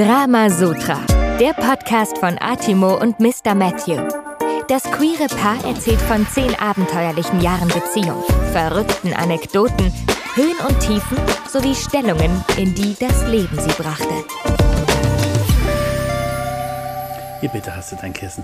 Drama Sutra, der Podcast von Atimo und Mr. Matthew. Das queere Paar erzählt von zehn abenteuerlichen Jahren Beziehung, verrückten Anekdoten, Höhen und Tiefen sowie Stellungen, in die das Leben sie brachte. Hier bitte hast du dein Kissen.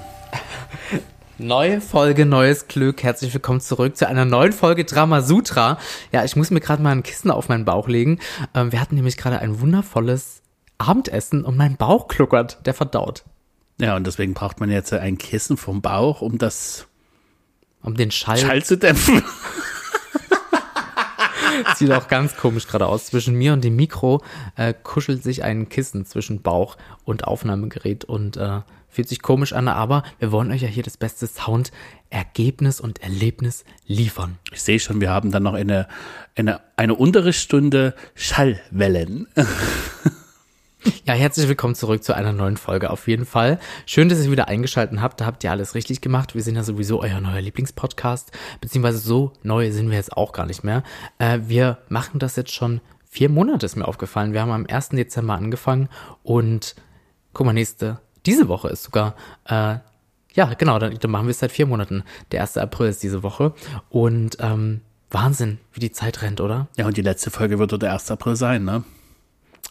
Neue Folge, neues Glück. Herzlich willkommen zurück zu einer neuen Folge Drama Sutra. Ja, ich muss mir gerade mal ein Kissen auf meinen Bauch legen. Ähm, wir hatten nämlich gerade ein wundervolles Abendessen und mein Bauch kluckert, der verdaut. Ja, und deswegen braucht man jetzt ein Kissen vom Bauch, um das Um den Schall. Schall zu dämpfen. Sieht auch ganz komisch gerade aus. Zwischen mir und dem Mikro äh, kuschelt sich ein Kissen zwischen Bauch und Aufnahmegerät und äh, fühlt sich komisch an, aber wir wollen euch ja hier das beste Sound, Ergebnis und Erlebnis liefern. Ich sehe schon, wir haben dann noch eine, eine, eine Unterrichtsstunde Schallwellen. Ja, herzlich willkommen zurück zu einer neuen Folge auf jeden Fall. Schön, dass ihr wieder eingeschaltet habt. Da habt ihr alles richtig gemacht. Wir sind ja sowieso euer neuer Lieblingspodcast. Beziehungsweise so neu sind wir jetzt auch gar nicht mehr. Äh, wir machen das jetzt schon vier Monate, ist mir aufgefallen. Wir haben am 1. Dezember angefangen und guck mal, nächste, diese Woche ist sogar, äh, ja, genau, dann, dann machen wir es seit vier Monaten. Der 1. April ist diese Woche. Und ähm, Wahnsinn, wie die Zeit rennt, oder? Ja, und die letzte Folge wird doch der 1. April sein, ne?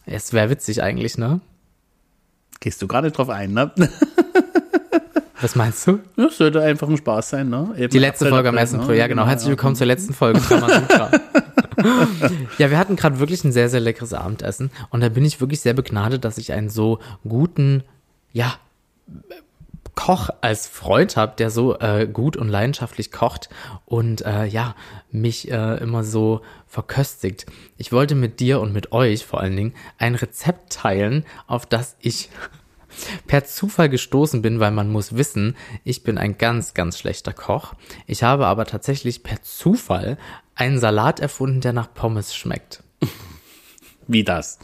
Es wäre witzig eigentlich, ne? Gehst du nicht drauf ein, ne? Was meinst du? Das sollte einfach ein Spaß sein, ne? Eben Die letzte 18. Folge am 1. ne? April, ja genau. Herzlich willkommen zur letzten Folge ja, wir hatten gerade wirklich ein sehr, sehr leckeres Abendessen und da bin ich wirklich sehr begnadet, dass ich einen so guten, ja, Koch als Freund habe, der so äh, gut und leidenschaftlich kocht und äh, ja, mich äh, immer so verköstigt. Ich wollte mit dir und mit euch vor allen Dingen ein Rezept teilen, auf das ich per Zufall gestoßen bin, weil man muss wissen, ich bin ein ganz, ganz schlechter Koch. Ich habe aber tatsächlich per Zufall einen Salat erfunden, der nach Pommes schmeckt. Wie das?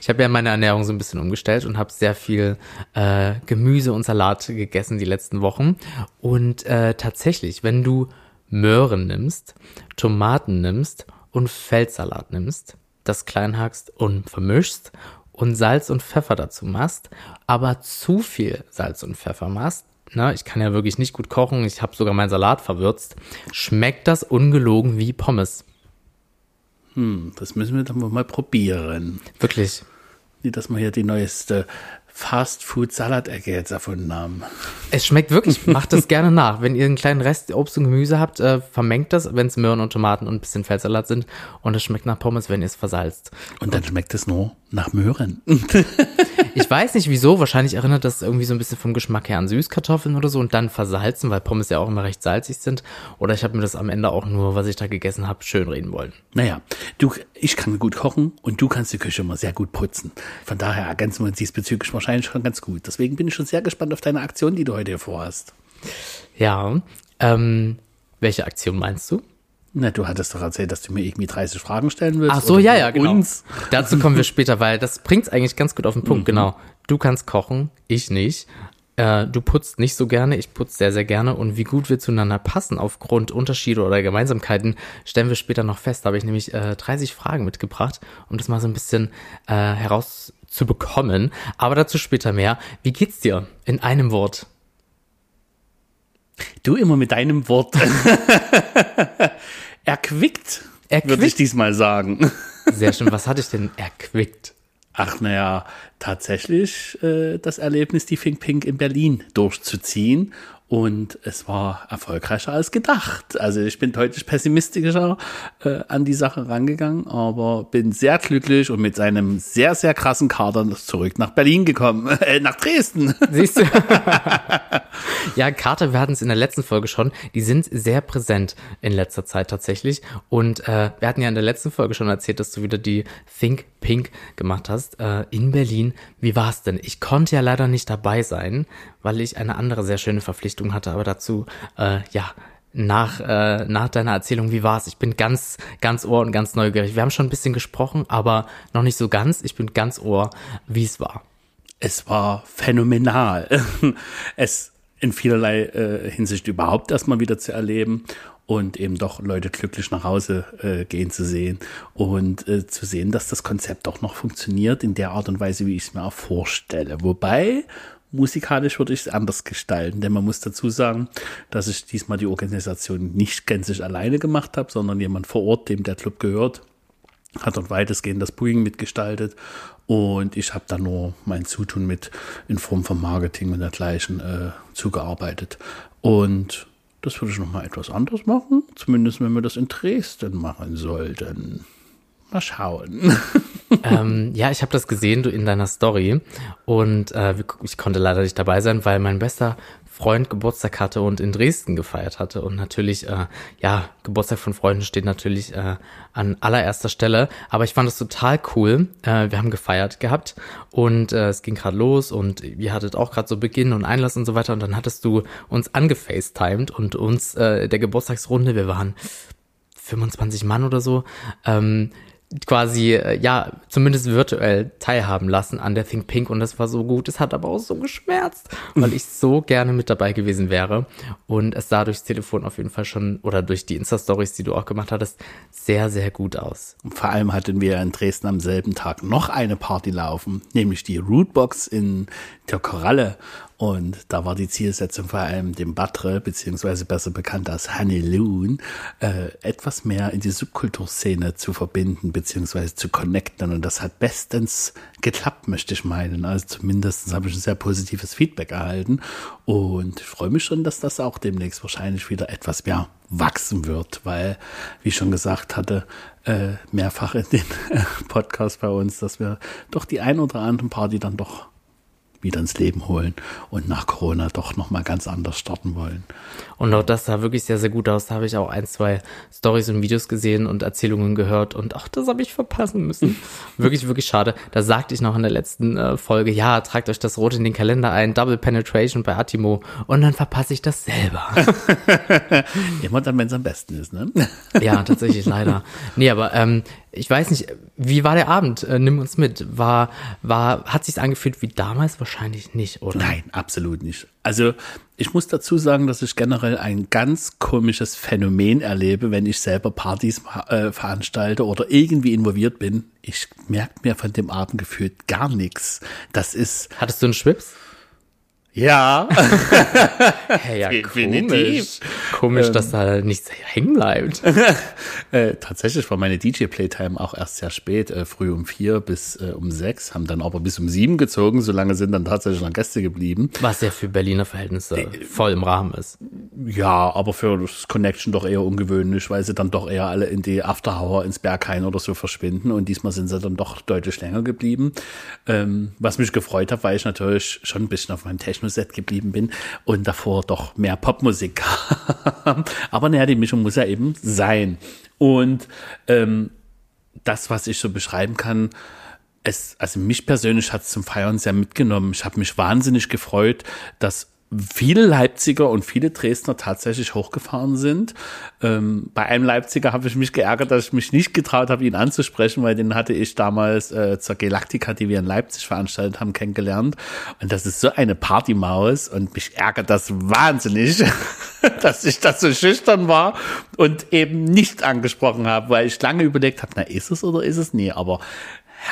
Ich habe ja meine Ernährung so ein bisschen umgestellt und habe sehr viel äh, Gemüse und Salat gegessen die letzten Wochen. Und äh, tatsächlich, wenn du Möhren nimmst, Tomaten nimmst und Feldsalat nimmst, das klein hackst und vermischst und Salz und Pfeffer dazu machst, aber zu viel Salz und Pfeffer machst, na, ich kann ja wirklich nicht gut kochen, ich habe sogar meinen Salat verwürzt, schmeckt das ungelogen wie Pommes. Hm, das müssen wir dann mal probieren. Wirklich. Nicht, dass wir hier die neueste Fast-Food-Salatecke jetzt erfunden haben. Es schmeckt wirklich, macht es gerne nach. Wenn ihr einen kleinen Rest Obst und Gemüse habt, äh, vermengt das, wenn es Möhren und Tomaten und ein bisschen Feldsalat sind. Und es schmeckt nach Pommes, wenn ihr es versalzt. Und dann schmeckt es nur nach Möhren. Ich weiß nicht wieso, wahrscheinlich erinnert das irgendwie so ein bisschen vom Geschmack her an Süßkartoffeln oder so und dann versalzen, weil Pommes ja auch immer recht salzig sind. Oder ich habe mir das am Ende auch nur, was ich da gegessen habe, schön reden wollen. Naja, du, ich kann gut kochen und du kannst die Küche immer sehr gut putzen. Von daher ergänzen wir uns diesbezüglich wahrscheinlich schon ganz gut. Deswegen bin ich schon sehr gespannt auf deine Aktion, die du heute hier vorhast. Ja, ähm, welche Aktion meinst du? Na, du hattest doch erzählt, dass du mir irgendwie 30 Fragen stellen willst. Ach so, ja, ja, genau. Uns. Dazu kommen wir später, weil das bringt's eigentlich ganz gut auf den Punkt, genau. Du kannst kochen, ich nicht. Äh, du putzt nicht so gerne, ich putze sehr, sehr gerne. Und wie gut wir zueinander passen aufgrund Unterschiede oder Gemeinsamkeiten, stellen wir später noch fest. Da habe ich nämlich äh, 30 Fragen mitgebracht, um das mal so ein bisschen äh, herauszubekommen. Aber dazu später mehr. Wie geht's dir? In einem Wort. Du immer mit deinem Wort. Erquickt, Erquickt? würde ich diesmal sagen. Sehr schön. Was hatte ich denn erquickt? Ach, naja, tatsächlich äh, das Erlebnis, die Think Pink in Berlin durchzuziehen. Und es war erfolgreicher als gedacht. Also ich bin deutlich pessimistischer äh, an die Sache rangegangen, aber bin sehr glücklich und mit seinem sehr, sehr krassen Kader zurück nach Berlin gekommen, äh, nach Dresden. Siehst du? ja, Kater, wir hatten es in der letzten Folge schon, die sind sehr präsent in letzter Zeit tatsächlich. Und äh, wir hatten ja in der letzten Folge schon erzählt, dass du wieder die Think Pink gemacht hast äh, in Berlin. Wie war's denn? Ich konnte ja leider nicht dabei sein, weil ich eine andere sehr schöne Verpflichtung hatte, aber dazu, äh, ja, nach, äh, nach deiner Erzählung, wie war's? Ich bin ganz, ganz ohr und ganz neugierig. Wir haben schon ein bisschen gesprochen, aber noch nicht so ganz. Ich bin ganz ohr, wie es war. Es war phänomenal. Es in vielerlei äh, Hinsicht überhaupt erstmal wieder zu erleben und eben doch Leute glücklich nach Hause äh, gehen zu sehen und äh, zu sehen, dass das Konzept auch noch funktioniert in der Art und Weise, wie ich es mir auch vorstelle. Wobei musikalisch würde ich es anders gestalten, denn man muss dazu sagen, dass ich diesmal die Organisation nicht gänzlich alleine gemacht habe, sondern jemand vor Ort, dem der Club gehört, hat dort weitestgehend das Booing mitgestaltet und ich habe da nur mein Zutun mit in Form von Marketing und dergleichen äh, zugearbeitet. Und das würde ich nochmal etwas anders machen, zumindest wenn wir das in Dresden machen sollten. Mal schauen. ähm, ja, ich habe das gesehen du in deiner Story und äh, ich konnte leider nicht dabei sein, weil mein bester Freund Geburtstag hatte und in Dresden gefeiert hatte. Und natürlich, äh, ja, Geburtstag von Freunden steht natürlich äh, an allererster Stelle. Aber ich fand es total cool. Äh, wir haben gefeiert gehabt und äh, es ging gerade los und ihr hattet auch gerade so Beginn und Einlass und so weiter. Und dann hattest du uns angefacetimed und uns äh, der Geburtstagsrunde, wir waren 25 Mann oder so, ähm, quasi, äh, ja, zumindest virtuell teilhaben lassen an der Think Pink und das war so gut. Es hat aber auch so geschmerzt, weil ich so gerne mit dabei gewesen wäre und es sah durchs Telefon auf jeden Fall schon oder durch die Insta-Stories, die du auch gemacht hattest, sehr, sehr gut aus. Vor allem hatten wir in Dresden am selben Tag noch eine Party laufen, nämlich die Rootbox in der Koralle und da war die Zielsetzung vor allem dem Batre, beziehungsweise besser bekannt als Honey Loon, äh, etwas mehr in die Subkulturszene zu verbinden, beziehungsweise zu connecten. Und das hat bestens geklappt, möchte ich meinen. Also zumindest habe ich ein sehr positives Feedback erhalten. Und ich freue mich schon, dass das auch demnächst wahrscheinlich wieder etwas mehr wachsen wird, weil, wie ich schon gesagt hatte, äh, mehrfach in den Podcast bei uns, dass wir doch die ein oder anderen Party dann doch wieder ins Leben holen und nach Corona doch nochmal ganz anders starten wollen. Und auch das sah wirklich sehr, sehr gut aus. Da habe ich auch ein, zwei Stories und Videos gesehen und Erzählungen gehört und auch das habe ich verpassen müssen. wirklich, wirklich schade. Da sagte ich noch in der letzten äh, Folge, ja, tragt euch das Rot in den Kalender ein, Double Penetration bei Atimo und dann verpasse ich das selber. Immer dann, wenn es am besten ist, ne? ja, tatsächlich leider. Nee, aber ähm, ich weiß nicht, wie war der Abend? Äh, nimm uns mit. War, war, hat sich angefühlt wie damals? Wahrscheinlich nicht, oder? Nein, absolut nicht. Also, ich muss dazu sagen, dass ich generell ein ganz komisches Phänomen erlebe, wenn ich selber Partys äh, veranstalte oder irgendwie involviert bin. Ich merke mir von dem Abend gefühlt gar nichts. Das ist. Hattest du einen Schwips? Ja. hey, ja, komisch. Komisch, ähm, dass da nichts hängen bleibt. äh, tatsächlich war meine DJ-Playtime auch erst sehr spät, äh, früh um vier bis äh, um sechs, haben dann aber bis um sieben gezogen, so lange sind dann tatsächlich noch Gäste geblieben. Was ja für Berliner Verhältnisse voll im Rahmen ist. Ja, aber für das Connection doch eher ungewöhnlich, weil sie dann doch eher alle in die Afterhour ins Berghain oder so verschwinden und diesmal sind sie dann doch deutlich länger geblieben. Ähm, was mich gefreut hat, weil ich natürlich schon ein bisschen auf meinem Techno Techno-Set geblieben bin und davor doch mehr Popmusik. Aber naja, die Mischung muss ja eben sein. Und ähm, das, was ich so beschreiben kann, es, also mich persönlich hat es zum Feiern sehr mitgenommen. Ich habe mich wahnsinnig gefreut, dass viele Leipziger und viele Dresdner tatsächlich hochgefahren sind. Ähm, bei einem Leipziger habe ich mich geärgert, dass ich mich nicht getraut habe, ihn anzusprechen, weil den hatte ich damals äh, zur Galactica, die wir in Leipzig veranstaltet haben, kennengelernt. Und das ist so eine Partymaus und mich ärgert das wahnsinnig, dass ich das so schüchtern war und eben nicht angesprochen habe, weil ich lange überlegt habe, na ist es oder ist es nie, aber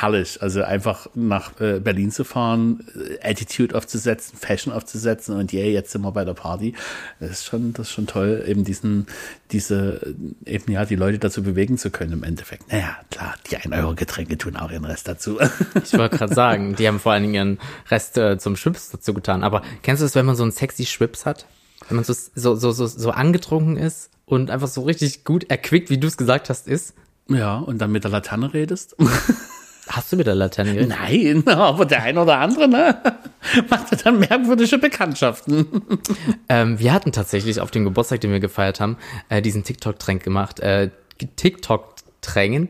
herrlich. Also einfach nach äh, Berlin zu fahren, äh, Attitude aufzusetzen, Fashion aufzusetzen und yeah, jetzt sind wir bei der Party. Das ist schon, das ist schon toll, eben diesen, diese, eben ja, die Leute dazu bewegen zu können im Endeffekt. Naja, klar, die 1 Euro Getränke tun auch ihren Rest dazu. Ich wollte gerade sagen, die haben vor allen Dingen ihren Rest äh, zum Schwips dazu getan. Aber kennst du das, wenn man so einen sexy Schwips hat? Wenn man so, so, so, so, so angetrunken ist und einfach so richtig gut erquickt, wie du es gesagt hast, ist? Ja, und dann mit der Laterne redest. Hast du mit der Laterne geredet? Nein, aber der ein oder andere, ne? Macht dann merkwürdige Bekanntschaften. Ähm, wir hatten tatsächlich auf dem Geburtstag, den wir gefeiert haben, äh, diesen TikTok-Trend gemacht. Äh, TikTok-Trängen,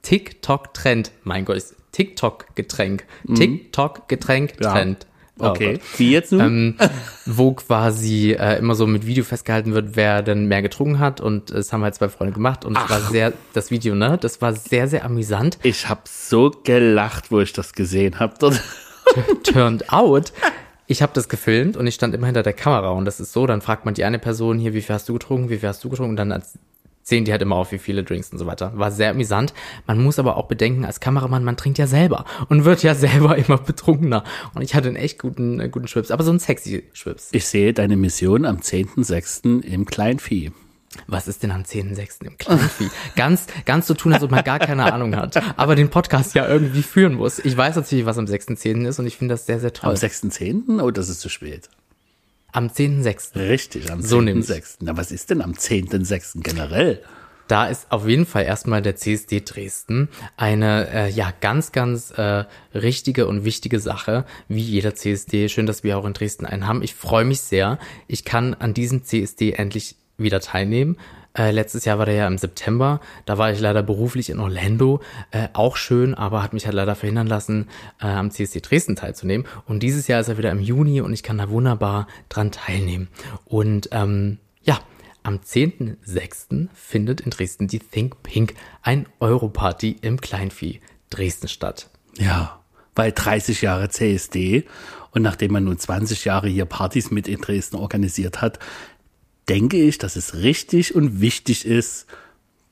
TikTok-Trend, mein Gott, TikTok-Getränk. Mhm. TikTok-Getränk-Trend. Oh okay. Gott. Wie jetzt nun? Ähm, wo quasi äh, immer so mit Video festgehalten wird, wer denn mehr getrunken hat. Und es haben halt zwei Freunde gemacht. Und es war sehr, das Video, ne? Das war sehr, sehr amüsant. Ich habe so gelacht, wo ich das gesehen habe. Turned out ich habe das gefilmt und ich stand immer hinter der Kamera und das ist so, dann fragt man die eine Person hier, wie viel hast du getrunken, wie viel hast du getrunken und dann zählen die halt immer auf, wie viele Drinks und so weiter. War sehr amüsant. Man muss aber auch bedenken, als Kameramann, man trinkt ja selber und wird ja selber immer betrunkener. Und ich hatte einen echt guten, äh, guten Schwips, aber so einen sexy Schwips. Ich sehe deine Mission am 10.06. im Kleinvieh. Was ist denn am 10.06. im Kleinvieh? ganz, ganz so tun, als ob man gar keine Ahnung hat, aber den Podcast ja irgendwie führen muss. Ich weiß natürlich, was am 6.10. ist und ich finde das sehr, sehr toll. Am 6.10.? Oh, das ist zu spät. Am 10.06. Richtig, am So 10.06. Na, was ist denn am 10.06. generell? Da ist auf jeden Fall erstmal der CSD Dresden eine äh, ja ganz ganz äh, richtige und wichtige Sache, wie jeder CSD. Schön, dass wir auch in Dresden einen haben. Ich freue mich sehr. Ich kann an diesem CSD endlich wieder teilnehmen. Äh, letztes Jahr war der ja im September. Da war ich leider beruflich in Orlando. Äh, auch schön, aber hat mich halt leider verhindern lassen, äh, am CSD Dresden teilzunehmen. Und dieses Jahr ist er wieder im Juni und ich kann da wunderbar dran teilnehmen. Und ähm, ja, am 10.06. findet in Dresden die Think Pink ein Europarty im Kleinvieh Dresden statt. Ja, weil 30 Jahre CSD und nachdem man nun 20 Jahre hier Partys mit in Dresden organisiert hat, denke ich, dass es richtig und wichtig ist,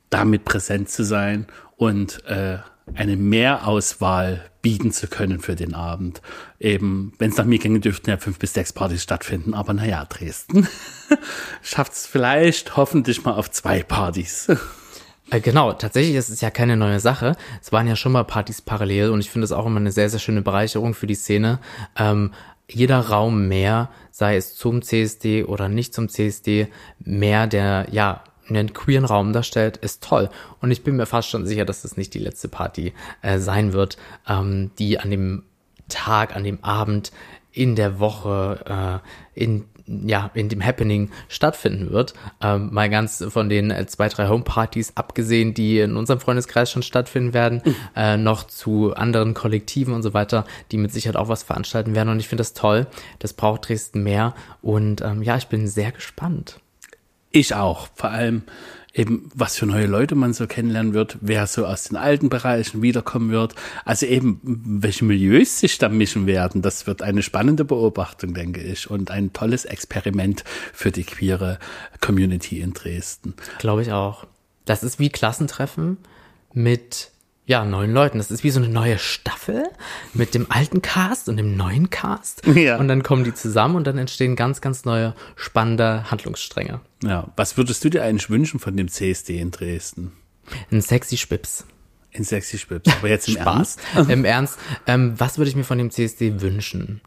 damit präsent zu sein und äh, eine Mehrauswahl bieten zu können für den Abend. Eben, wenn es nach mir ginge, dürften ja fünf bis sechs Partys stattfinden, aber naja, Dresden schafft es vielleicht hoffentlich mal auf zwei Partys. Äh, Genau, tatsächlich ist es ja keine neue Sache. Es waren ja schon mal Partys parallel und ich finde es auch immer eine sehr, sehr schöne Bereicherung für die Szene. Ähm, jeder Raum mehr, sei es zum CSD oder nicht zum CSD, mehr der, ja, einen queeren Raum darstellt, ist toll. Und ich bin mir fast schon sicher, dass das nicht die letzte Party äh, sein wird, ähm, die an dem Tag, an dem Abend, in der Woche, äh, in ja, in dem Happening stattfinden wird. Ähm, mal ganz von den äh, zwei, drei Homepartys abgesehen, die in unserem Freundeskreis schon stattfinden werden, äh, noch zu anderen Kollektiven und so weiter, die mit Sicherheit auch was veranstalten werden. Und ich finde das toll. Das braucht Dresden mehr. Und ähm, ja, ich bin sehr gespannt. Ich auch. Vor allem eben, was für neue Leute man so kennenlernen wird, wer so aus den alten Bereichen wiederkommen wird. Also eben, welche Milieus sich da mischen werden. Das wird eine spannende Beobachtung, denke ich. Und ein tolles Experiment für die queere Community in Dresden. Glaube ich auch. Das ist wie Klassentreffen mit ja, neuen Leuten. Das ist wie so eine neue Staffel mit dem alten Cast und dem neuen Cast. Ja. Und dann kommen die zusammen und dann entstehen ganz, ganz neue, spannende Handlungsstränge. Ja, was würdest du dir eigentlich wünschen von dem CSD in Dresden? Ein sexy Spips. In Sexy Spips. Aber jetzt im Ernst? Im Ernst. Ähm, was würde ich mir von dem CSD wünschen?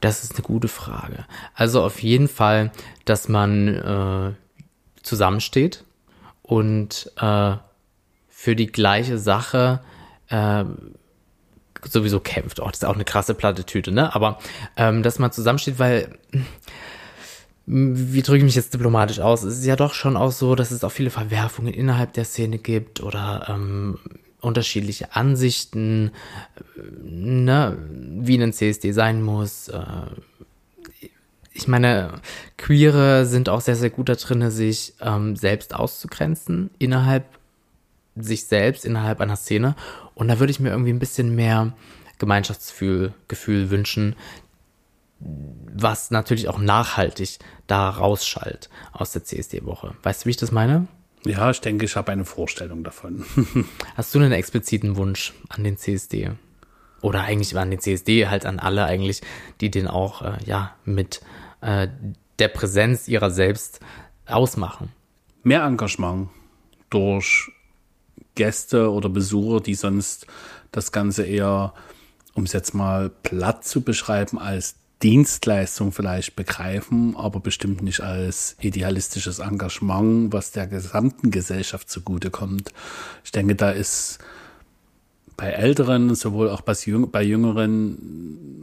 Das ist eine gute Frage. Also auf jeden Fall, dass man äh, zusammensteht und äh, für die gleiche Sache äh, sowieso kämpft. Oh, das ist auch eine krasse Plattitüte, ne? Aber ähm, dass man zusammensteht, weil wie drücke ich mich jetzt diplomatisch aus? Es ist ja doch schon auch so, dass es auch viele Verwerfungen innerhalb der Szene gibt oder ähm, unterschiedliche Ansichten, äh, ne, wie ein CSD sein muss. Äh, ich meine, Queere sind auch sehr, sehr gut da drin, sich ähm, selbst auszugrenzen innerhalb sich selbst, innerhalb einer Szene. Und da würde ich mir irgendwie ein bisschen mehr Gemeinschaftsgefühl Gefühl wünschen, was natürlich auch nachhaltig da rausschallt aus der CSD-Woche. Weißt du, wie ich das meine? Ja, ich denke, ich habe eine Vorstellung davon. Hast du einen expliziten Wunsch an den CSD? Oder eigentlich an den CSD, halt an alle eigentlich, die den auch, äh, ja, mit äh, der Präsenz ihrer selbst ausmachen. Mehr Engagement durch Gäste oder Besucher, die sonst das Ganze eher, um es jetzt mal platt zu beschreiben, als Dienstleistung vielleicht begreifen, aber bestimmt nicht als idealistisches Engagement, was der gesamten Gesellschaft zugutekommt. Ich denke, da ist bei Älteren, sowohl auch bei, Jüng bei Jüngeren,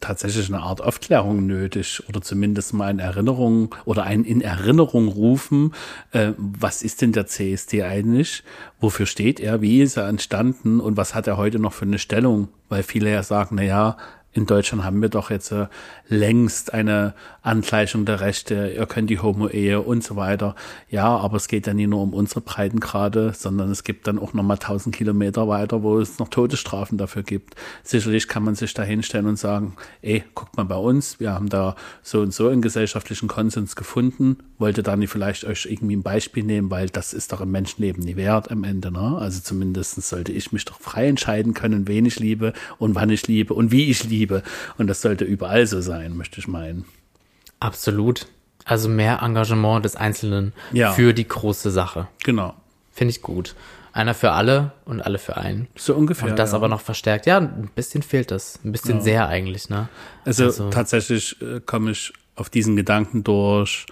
tatsächlich eine Art Aufklärung nötig oder zumindest mal eine Erinnerung oder ein in Erinnerung rufen, äh, was ist denn der CSD eigentlich? Wofür steht er? Wie ist er entstanden? Und was hat er heute noch für eine Stellung? Weil viele ja sagen, na ja, in Deutschland haben wir doch jetzt äh, längst eine Angleichung der Rechte, ihr könnt die Homo-Ehe und so weiter. Ja, aber es geht ja nicht nur um unsere Breitengrade, sondern es gibt dann auch nochmal tausend Kilometer weiter, wo es noch Todesstrafen dafür gibt. Sicherlich kann man sich da hinstellen und sagen, ey, guckt mal bei uns, wir haben da so und so einen gesellschaftlichen Konsens gefunden, wollte da nicht vielleicht euch irgendwie ein Beispiel nehmen, weil das ist doch im Menschenleben nie wert am Ende, ne? Also zumindest sollte ich mich doch frei entscheiden können, wen ich liebe und wann ich liebe und wie ich liebe liebe. Und das sollte überall so sein, möchte ich meinen. Absolut. Also mehr Engagement des Einzelnen ja. für die große Sache. Genau. Finde ich gut. Einer für alle und alle für einen. So ungefähr. Und das ja. aber noch verstärkt. Ja, ein bisschen fehlt das. Ein bisschen ja. sehr eigentlich, ne? Also, also tatsächlich äh, komme ich auf diesen Gedanken durch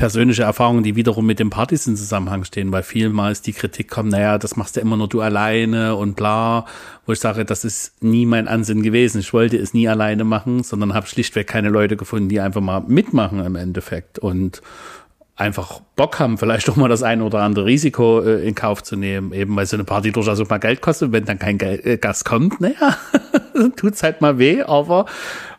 persönliche Erfahrungen, die wiederum mit dem Partys in Zusammenhang stehen, weil vielmals die Kritik kommt, naja, das machst du immer nur du alleine und bla, wo ich sage, das ist nie mein Ansinn gewesen. Ich wollte es nie alleine machen, sondern habe schlichtweg keine Leute gefunden, die einfach mal mitmachen im Endeffekt und einfach Bock haben, vielleicht auch mal das ein oder andere Risiko äh, in Kauf zu nehmen, eben weil so eine Party durchaus auch mal Geld kostet, wenn dann kein Geld, äh, Gast kommt, naja, tut's halt mal weh, aber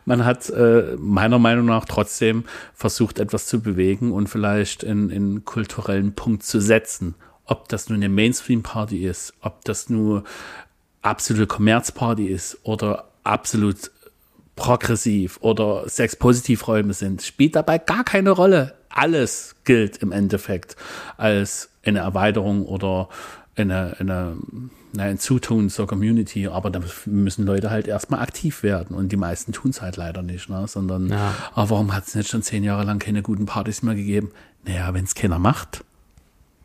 man hat äh, meiner Meinung nach trotzdem versucht, etwas zu bewegen und vielleicht in, in kulturellen Punkt zu setzen. Ob das nur eine Mainstream-Party ist, ob das nur absolute Kommerzparty ist oder absolut progressiv oder Sex-Positiv-Räume sind, spielt dabei gar keine Rolle. Alles gilt im Endeffekt als eine Erweiterung oder eine, eine ein Zutun zur Community, aber da müssen Leute halt erstmal aktiv werden und die meisten tun es halt leider nicht, ne? sondern, ja. aber warum hat es nicht schon zehn Jahre lang keine guten Partys mehr gegeben? Naja, wenn es keiner macht,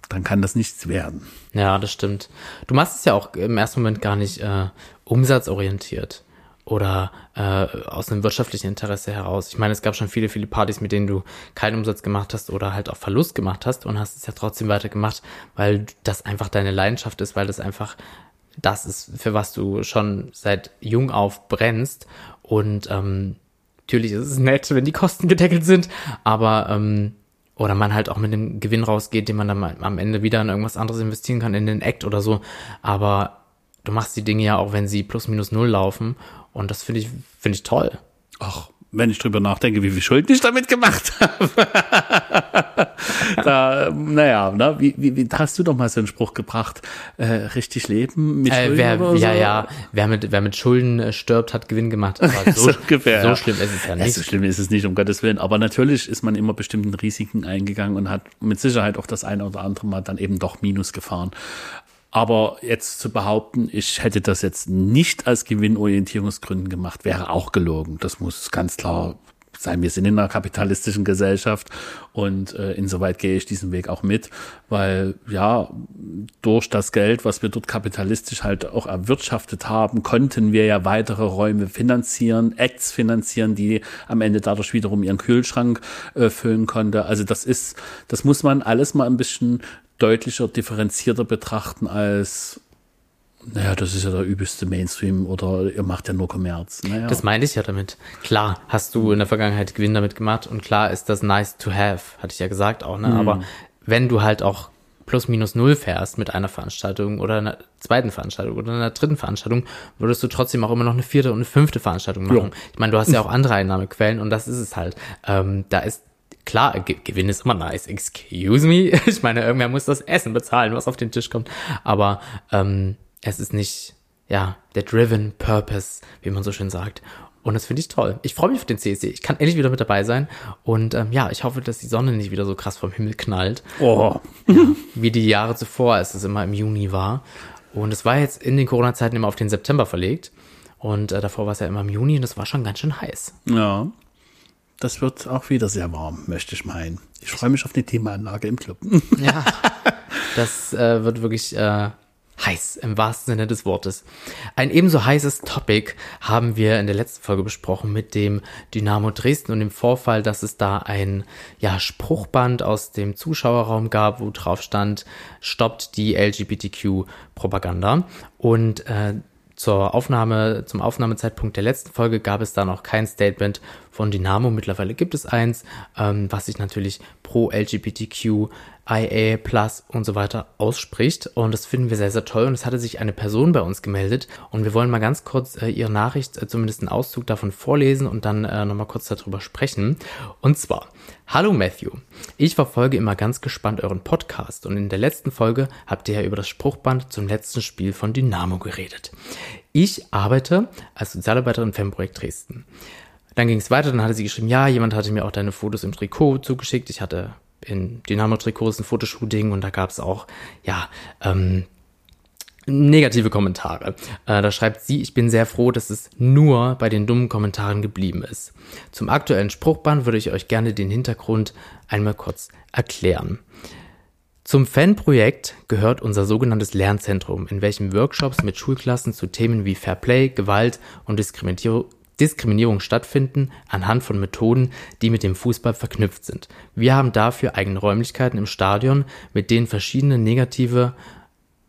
dann kann das nichts werden. Ja, das stimmt. Du machst es ja auch im ersten Moment gar nicht äh, umsatzorientiert oder äh, aus einem wirtschaftlichen Interesse heraus. Ich meine, es gab schon viele, viele Partys, mit denen du keinen Umsatz gemacht hast oder halt auch Verlust gemacht hast und hast es ja trotzdem weitergemacht, weil das einfach deine Leidenschaft ist, weil das einfach das ist, für was du schon seit jung auf brennst. Und ähm, natürlich ist es nett, wenn die Kosten gedeckelt sind, aber ähm, oder man halt auch mit dem Gewinn rausgeht, den man dann am Ende wieder in irgendwas anderes investieren kann, in den Act oder so. Aber du machst die Dinge ja auch, wenn sie plus minus null laufen. Und das finde ich, finde ich toll. Ach, wenn ich drüber nachdenke, wie viel Schulden ich damit gemacht habe. da, naja, ne, wie, wie, wie hast du doch mal so einen Spruch gebracht? Äh, richtig leben mit Schulden äh, wer, oder so? Ja, ja, wer mit, wer mit Schulden äh, stirbt, hat Gewinn gemacht. Aber so, so, ungefähr, so schlimm ist es ja nicht. So schlimm ist es nicht, um Gottes Willen. Aber natürlich ist man immer bestimmten Risiken eingegangen und hat mit Sicherheit auch das eine oder andere Mal dann eben doch Minus gefahren. Aber jetzt zu behaupten, ich hätte das jetzt nicht als Gewinnorientierungsgründen gemacht, wäre auch gelogen. Das muss ganz klar sein. Wir sind in einer kapitalistischen Gesellschaft und äh, insoweit gehe ich diesen Weg auch mit, weil ja, durch das Geld, was wir dort kapitalistisch halt auch erwirtschaftet haben, konnten wir ja weitere Räume finanzieren, Acts finanzieren, die am Ende dadurch wiederum ihren Kühlschrank äh, füllen konnte. Also das ist, das muss man alles mal ein bisschen deutlicher, differenzierter betrachten als naja, das ist ja der übelste Mainstream oder ihr macht ja nur Kommerz. Naja. Das meine ich ja damit. Klar, hast du in der Vergangenheit Gewinn damit gemacht und klar ist das nice to have, hatte ich ja gesagt auch, ne? Mhm. Aber wenn du halt auch plus minus null fährst mit einer Veranstaltung oder einer zweiten Veranstaltung oder einer dritten Veranstaltung, würdest du trotzdem auch immer noch eine vierte und eine fünfte Veranstaltung machen. Ja. Ich meine, du hast ja auch andere Einnahmequellen und das ist es halt. Ähm, da ist klar, Gewinn ist immer nice. Excuse me. Ich meine, irgendwer muss das Essen bezahlen, was auf den Tisch kommt. Aber ähm, es ist nicht, ja, der driven purpose, wie man so schön sagt. Und das finde ich toll. Ich freue mich auf den CSD. Ich kann endlich wieder mit dabei sein. Und ähm, ja, ich hoffe, dass die Sonne nicht wieder so krass vom Himmel knallt. Oh. Ja, wie die Jahre zuvor, als es immer im Juni war. Und es war jetzt in den Corona-Zeiten immer auf den September verlegt. Und äh, davor war es ja immer im Juni und es war schon ganz schön heiß. Ja das wird auch wieder sehr warm, möchte ich meinen. Ich freue mich auf die Klimaanlage im Club. Ja, das äh, wird wirklich äh, heiß im wahrsten Sinne des Wortes. Ein ebenso heißes Topic haben wir in der letzten Folge besprochen mit dem Dynamo Dresden und dem Vorfall, dass es da ein ja, Spruchband aus dem Zuschauerraum gab, wo drauf stand, stoppt die LGBTQ-Propaganda. Und äh, zur Aufnahme, zum Aufnahmezeitpunkt der letzten Folge gab es da noch kein Statement von Dynamo. Mittlerweile gibt es eins, ähm, was sich natürlich pro LGBTQ IA Plus und so weiter ausspricht. Und das finden wir sehr, sehr toll. Und es hatte sich eine Person bei uns gemeldet. Und wir wollen mal ganz kurz äh, ihre Nachricht, äh, zumindest einen Auszug davon vorlesen und dann äh, nochmal kurz darüber sprechen. Und zwar, Hallo Matthew, ich verfolge immer ganz gespannt euren Podcast und in der letzten Folge habt ihr ja über das Spruchband zum letzten Spiel von Dynamo geredet. Ich arbeite als Sozialarbeiterin im Fanprojekt Dresden. Dann ging es weiter, dann hatte sie geschrieben, ja, jemand hatte mir auch deine Fotos im Trikot zugeschickt. Ich hatte in Dynamo-Trikots ein Fotoshooting und da gab es auch, ja, ähm, negative Kommentare. Äh, da schreibt sie, ich bin sehr froh, dass es nur bei den dummen Kommentaren geblieben ist. Zum aktuellen Spruchband würde ich euch gerne den Hintergrund einmal kurz erklären. Zum Fanprojekt gehört unser sogenanntes Lernzentrum, in welchem Workshops mit Schulklassen zu Themen wie Fairplay, Gewalt und Diskriminierung Diskriminierung stattfinden anhand von Methoden, die mit dem Fußball verknüpft sind. Wir haben dafür eigene Räumlichkeiten im Stadion, mit denen verschiedene negative,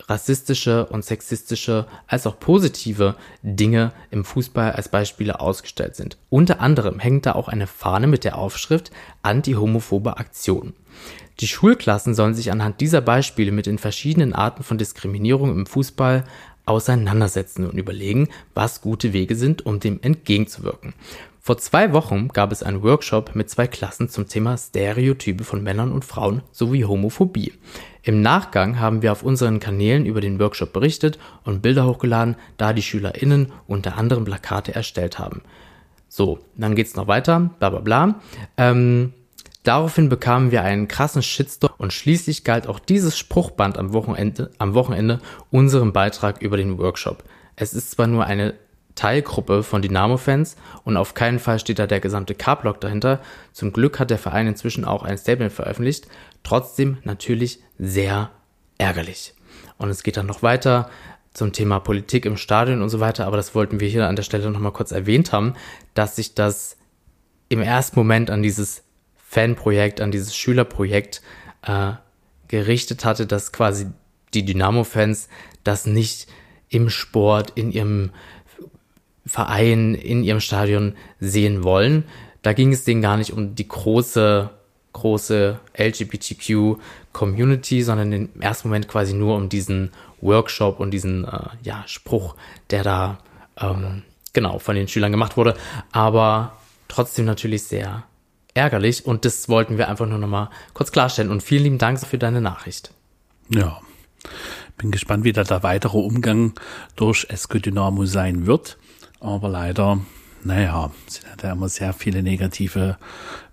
rassistische und sexistische als auch positive Dinge im Fußball als Beispiele ausgestellt sind. Unter anderem hängt da auch eine Fahne mit der Aufschrift Anti-homophobe Aktion. Die Schulklassen sollen sich anhand dieser Beispiele mit den verschiedenen Arten von Diskriminierung im Fußball auseinandersetzen und überlegen, was gute Wege sind, um dem entgegenzuwirken. Vor zwei Wochen gab es einen Workshop mit zwei Klassen zum Thema Stereotype von Männern und Frauen sowie Homophobie. Im Nachgang haben wir auf unseren Kanälen über den Workshop berichtet und Bilder hochgeladen, da die SchülerInnen unter anderem Plakate erstellt haben. So, dann geht's noch weiter, bla bla bla. Ähm, Daraufhin bekamen wir einen krassen Shitstorm und schließlich galt auch dieses Spruchband am Wochenende, am Wochenende unserem Beitrag über den Workshop. Es ist zwar nur eine Teilgruppe von Dynamo-Fans und auf keinen Fall steht da der gesamte K-Block dahinter. Zum Glück hat der Verein inzwischen auch ein Statement veröffentlicht. Trotzdem natürlich sehr ärgerlich. Und es geht dann noch weiter zum Thema Politik im Stadion und so weiter, aber das wollten wir hier an der Stelle nochmal kurz erwähnt haben, dass sich das im ersten Moment an dieses Fanprojekt, an dieses Schülerprojekt äh, gerichtet hatte, dass quasi die Dynamo-Fans das nicht im Sport, in ihrem Verein, in ihrem Stadion sehen wollen. Da ging es denen gar nicht um die große, große LGBTQ-Community, sondern im ersten Moment quasi nur um diesen Workshop und diesen äh, ja, Spruch, der da ähm, genau von den Schülern gemacht wurde. Aber trotzdem natürlich sehr ärgerlich und das wollten wir einfach nur nochmal kurz klarstellen. Und vielen lieben Dank für deine Nachricht. Ja, bin gespannt, wie da der weitere Umgang durch Esco Dynamo sein wird. Aber leider, naja, sind ja da immer sehr viele negative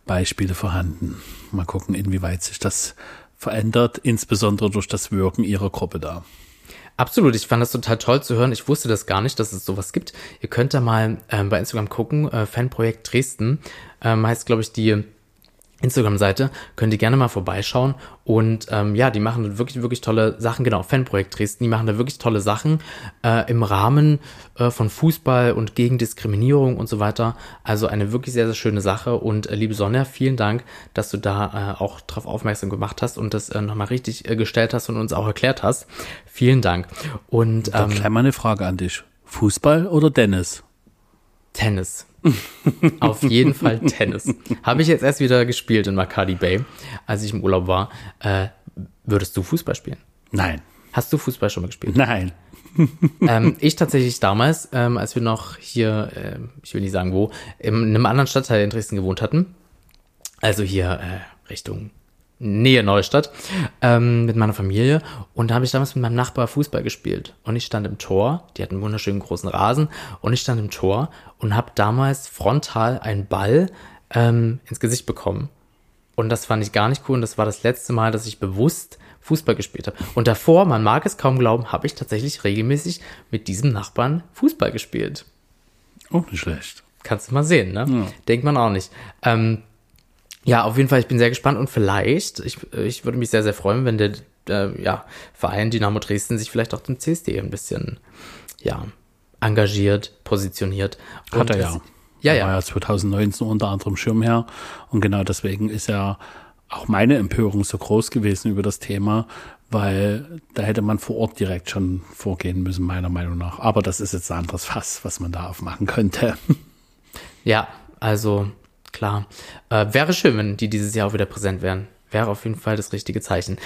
Beispiele vorhanden. Mal gucken, inwieweit sich das verändert, insbesondere durch das Wirken ihrer Gruppe da. Absolut, ich fand das total toll zu hören. Ich wusste das gar nicht, dass es sowas gibt. Ihr könnt da mal ähm, bei Instagram gucken, äh, Fanprojekt Dresden ähm, heißt, glaube ich, die Instagram-Seite, könnt ihr gerne mal vorbeischauen. Und ähm, ja, die machen wirklich, wirklich tolle Sachen. Genau, Fanprojekt Dresden, die machen da wirklich tolle Sachen äh, im Rahmen äh, von Fußball und gegen Diskriminierung und so weiter. Also eine wirklich sehr, sehr schöne Sache. Und äh, liebe Sonja, vielen Dank, dass du da äh, auch drauf aufmerksam gemacht hast und das äh, nochmal richtig äh, gestellt hast und uns auch erklärt hast. Vielen Dank. Und ähm, gleich mal eine Frage an dich. Fußball oder Dennis? Tennis. Auf jeden Fall Tennis. Habe ich jetzt erst wieder gespielt in Makati Bay, als ich im Urlaub war. Äh, würdest du Fußball spielen? Nein. Hast du Fußball schon mal gespielt? Nein. ähm, ich tatsächlich damals, ähm, als wir noch hier, äh, ich will nicht sagen wo, in einem anderen Stadtteil in Dresden gewohnt hatten, also hier äh, Richtung Nähe Neustadt, ähm, mit meiner Familie. Und da habe ich damals mit meinem Nachbar Fußball gespielt. Und ich stand im Tor, die hatten einen wunderschönen großen Rasen, und ich stand im Tor und habe damals frontal einen Ball ähm, ins Gesicht bekommen. Und das fand ich gar nicht cool. Und das war das letzte Mal, dass ich bewusst Fußball gespielt habe. Und davor, man mag es kaum glauben, habe ich tatsächlich regelmäßig mit diesem Nachbarn Fußball gespielt. Auch nicht schlecht. Kannst du mal sehen, ne? Ja. Denkt man auch nicht. Ähm, ja, auf jeden Fall, ich bin sehr gespannt und vielleicht, ich, ich würde mich sehr, sehr freuen, wenn der äh, ja, Verein Dynamo Dresden sich vielleicht auch zum CSD ein bisschen ja, engagiert, positioniert. Hat er ja. Ja, ja. War ja 2019 unter anderem Schirmherr und genau deswegen ist ja auch meine Empörung so groß gewesen über das Thema, weil da hätte man vor Ort direkt schon vorgehen müssen, meiner Meinung nach. Aber das ist jetzt ein anderes Fass, was man da aufmachen könnte. Ja, also klar. Äh, wäre schön, wenn die dieses Jahr auch wieder präsent wären. wäre auf jeden Fall das richtige Zeichen.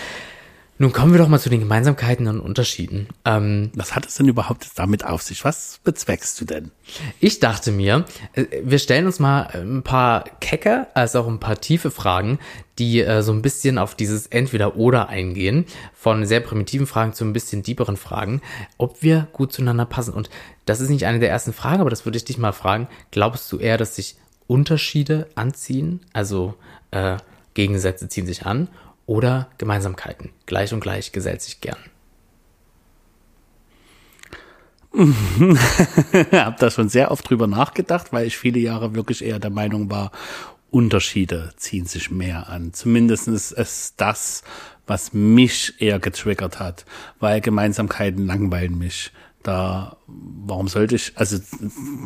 Nun kommen wir doch mal zu den Gemeinsamkeiten und Unterschieden. Ähm, Was hat es denn überhaupt damit auf sich? Was bezweckst du denn? ich dachte mir, äh, wir stellen uns mal ein paar kecke, als auch ein paar tiefe Fragen, die äh, so ein bisschen auf dieses Entweder-Oder eingehen. Von sehr primitiven Fragen zu ein bisschen tieferen Fragen, ob wir gut zueinander passen. Und das ist nicht eine der ersten Fragen, aber das würde ich dich mal fragen. Glaubst du eher, dass sich Unterschiede anziehen? Also äh, Gegensätze ziehen sich an oder Gemeinsamkeiten? Gleich und gleich gesellt sich gern. habe da schon sehr oft drüber nachgedacht, weil ich viele Jahre wirklich eher der Meinung war, Unterschiede ziehen sich mehr an. Zumindest ist es das, was mich eher getriggert hat, weil Gemeinsamkeiten langweilen mich. Da, warum sollte ich, also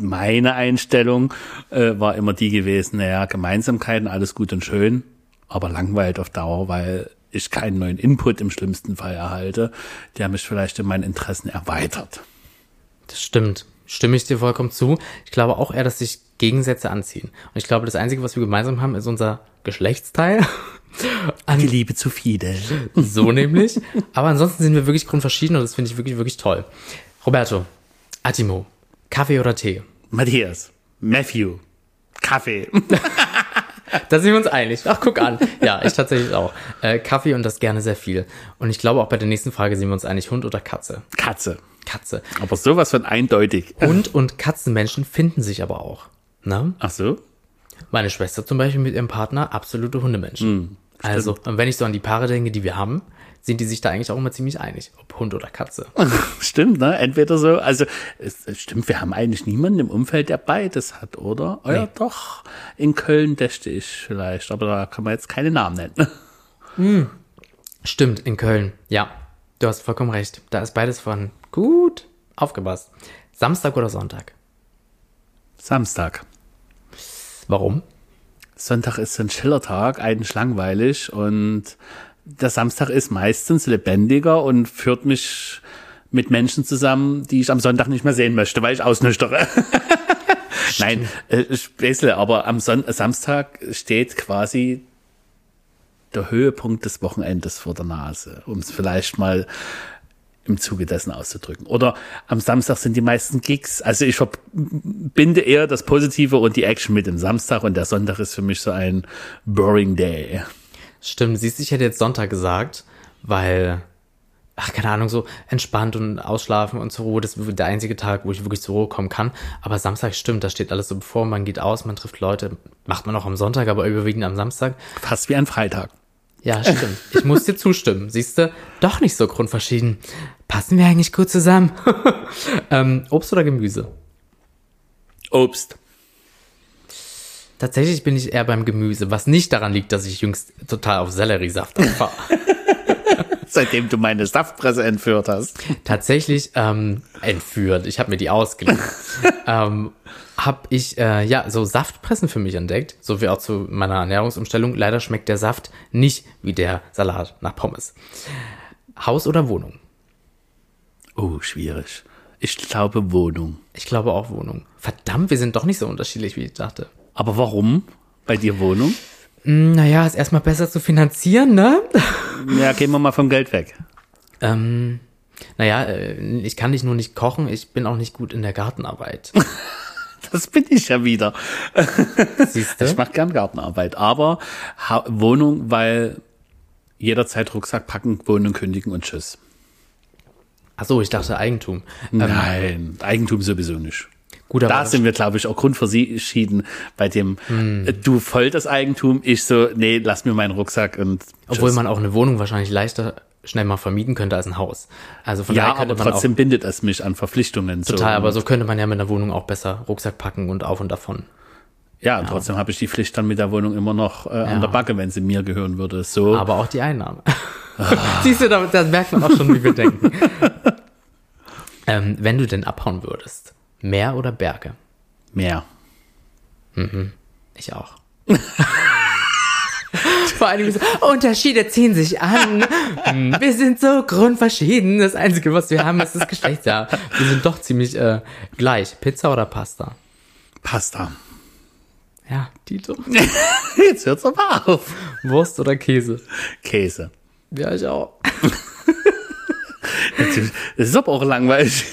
meine Einstellung äh, war immer die gewesen, naja, Gemeinsamkeiten, alles gut und schön, aber langweilt auf Dauer, weil ich keinen neuen Input im schlimmsten Fall erhalte, der mich vielleicht in meinen Interessen erweitert. Das stimmt. Stimme ich dir vollkommen zu. Ich glaube auch eher, dass sich Gegensätze anziehen. Und ich glaube, das Einzige, was wir gemeinsam haben, ist unser Geschlechtsteil. An Die Liebe zu Fidel. so nämlich. Aber ansonsten sind wir wirklich grundverschieden und das finde ich wirklich, wirklich toll. Roberto, Attimo, Kaffee oder Tee? Matthias, Matthew, Kaffee. Da sind wir uns einig. Ach, guck an. Ja, ich tatsächlich auch. Äh, Kaffee und das gerne sehr viel. Und ich glaube, auch bei der nächsten Frage sind wir uns einig, Hund oder Katze? Katze. Katze. Aber sowas von eindeutig. Hund und Katzenmenschen finden sich aber auch. Ne? Ach so? Meine Schwester zum Beispiel mit ihrem Partner, absolute Hundemenschen. also, und wenn ich so an die Paare denke, die wir haben, sind die sich da eigentlich auch immer ziemlich einig, ob Hund oder Katze. Stimmt, ne? Entweder so, also es, stimmt, wir haben eigentlich niemanden im Umfeld, der beides hat, oder? Oh, ja, Nee. doch. In Köln dächte ich vielleicht, aber da kann man jetzt keine Namen nennen. Stimmt, in Köln. Ja, du hast vollkommen recht. Da ist beides von gut aufgepasst. Samstag oder Sonntag? Samstag. Warum? Sonntag ist so ein Schillertag, eigentlich langweilig und der Samstag ist meistens lebendiger und führt mich mit Menschen zusammen, die ich am Sonntag nicht mehr sehen möchte, weil ich ausnüchtere. Nein, äh, Späßle, aber am Son Samstag steht quasi der Höhepunkt des Wochenendes vor der Nase, um es vielleicht mal im Zuge dessen auszudrücken. Oder am Samstag sind die meisten Gigs. Also ich verbinde eher das Positive und die Action mit dem Samstag und der Sonntag ist für mich so ein boring day. Stimmt, siehst du, ich hätte jetzt Sonntag gesagt, weil, ach, keine Ahnung, so entspannt und ausschlafen und zur Ruhe, das ist der einzige Tag, wo ich wirklich zur Ruhe kommen kann. Aber Samstag stimmt, da steht alles so bevor, man geht aus, man trifft Leute, macht man auch am Sonntag, aber überwiegend am Samstag. Fast wie ein Freitag. Ja, stimmt. Ich muss dir zustimmen. Siehst du, doch nicht so grundverschieden. Passen wir eigentlich gut zusammen? ähm, Obst oder Gemüse? Obst. Tatsächlich bin ich eher beim Gemüse, was nicht daran liegt, dass ich jüngst total auf Selleriesaft abfahre. Seitdem du meine Saftpresse entführt hast. Tatsächlich ähm, entführt. Ich habe mir die ausgeliehen. ähm, habe ich äh, ja so Saftpressen für mich entdeckt, so wie auch zu meiner Ernährungsumstellung. Leider schmeckt der Saft nicht wie der Salat nach Pommes. Haus oder Wohnung? Oh, schwierig. Ich glaube Wohnung. Ich glaube auch Wohnung. Verdammt, wir sind doch nicht so unterschiedlich, wie ich dachte. Aber warum? Bei dir Wohnung? Hm, Naja, ist erstmal besser zu finanzieren, ne? Ja, gehen wir mal vom Geld weg. ähm, naja, äh, ich kann nicht nur nicht kochen, ich bin auch nicht gut in der Gartenarbeit. Das bin ich ja wieder. Siehst Ich du? mache gern Gartenarbeit, aber ha Wohnung, weil jederzeit Rucksack packen, Wohnung kündigen und tschüss. Achso, ich dachte Eigentum. Ähm, Nein, Eigentum sowieso nicht. Gut, Da sind wir, glaube ich, auch grundverschieden bei dem, Hm. äh, du voll das Eigentum, ich so, nee, lass mir meinen Rucksack und tschüss. Obwohl man auch eine Wohnung wahrscheinlich leichter schnell mal vermieten könnte als ein Haus. Also von ja, daher könnte aber man trotzdem auch, bindet es mich an Verpflichtungen. total, so. aber so könnte man ja mit einer Wohnung auch besser Rucksack packen und auf und davon. Ja, und trotzdem habe ich die Pflicht dann mit der Wohnung immer noch äh, an der Backe, wenn sie mir gehören würde. So, Aber auch die Einnahme. Siehst du, da, da merkt man auch schon, wie wir denken. ähm, wenn du denn abhauen würdest, Meer oder Berge? mehr. Ich auch. Vor allem so, Unterschiede ziehen sich an. Hm, Wir sind so grundverschieden. Das Einzige, was wir haben, ist das Geschlecht. Ja, wir sind doch ziemlich äh, gleich. Pizza oder Pasta? Pasta. Ja, Tito. Jetzt hört's aber auf. Wurst oder Käse? Käse. Ja, ich auch. Das ist aber auch langweilig.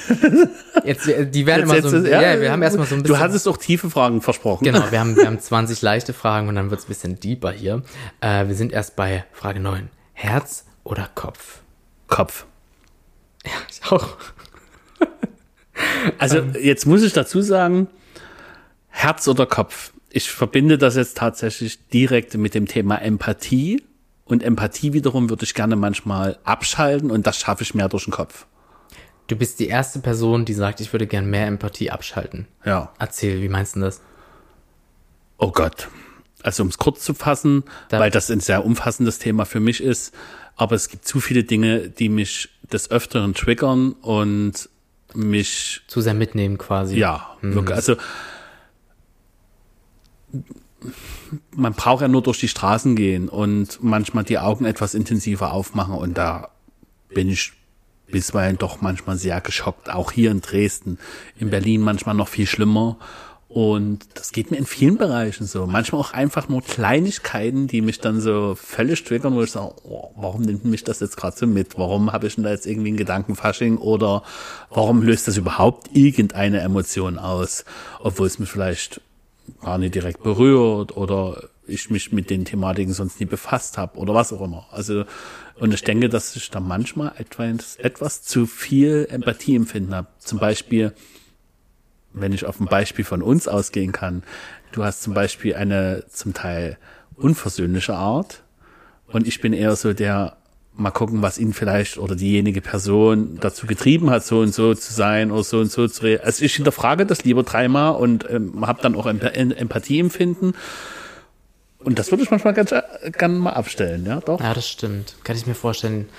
Jetzt, äh, die werden Jetzt- immer so, jetzt- ja, ja, wir haben erstmal so ein bisschen. Du hattest auch tiefe Fragen versprochen. Genau, wir haben, wir haben 20 leichte Fragen und dann wird's ein bisschen deeper hier. Äh, wir sind erst bei Frage 9. Herz oder Kopf? Kopf. Ja, ich auch. Also Ähm. jetzt muss ich dazu sagen, Herz oder Kopf. Ich verbinde das jetzt tatsächlich direkt mit dem Thema Empathie. Und Empathie wiederum würde ich gerne manchmal abschalten und das schaffe ich mehr durch den Kopf. Du bist die erste Person, die sagt, ich würde gern mehr Empathie abschalten. Ja. Erzähl, wie meinst du das? Oh Gott. Also um es kurz zu fassen, Da- weil das ein sehr umfassendes Thema für mich ist, aber es gibt zu viele Dinge, die mich des Öfteren triggern und mich Zu sehr mitnehmen quasi. Ja, wirklich. Also man braucht ja nur durch die Straßen gehen und manchmal die Augen etwas intensiver aufmachen und da bin ich bisweilen doch manchmal sehr geschockt, auch hier in Dresden, in Berlin manchmal noch viel schlimmer. Und das geht mir in vielen Bereichen so. Manchmal auch einfach nur Kleinigkeiten, die mich dann so völlig triggern, wo ich sage, oh, warum nimmt mich das jetzt gerade so mit? Warum habe ich denn da jetzt irgendwie einen Gedankenfasching? Oder warum löst das überhaupt irgendeine Emotion aus? Obwohl es mich vielleicht gar nicht direkt berührt oder ich mich mit den Thematiken sonst nie befasst habe oder was auch immer. Also, und ich denke, dass ich da manchmal etwas, etwas zu viel Empathie empfinden habe. Zum Beispiel, wenn ich auf ein Beispiel von uns ausgehen kann. Du hast zum Beispiel eine zum Teil unversöhnliche Art und ich bin eher so der, mal gucken, was ihn vielleicht oder diejenige Person dazu getrieben hat, so und so zu sein oder so und so zu reden. Also ich hinterfrage das lieber dreimal und ähm, habe dann auch Emp Empathie empfinden. Und das würde ich manchmal ganz gerne mal abstellen, ja, doch. Ja, das stimmt. Kann ich mir vorstellen.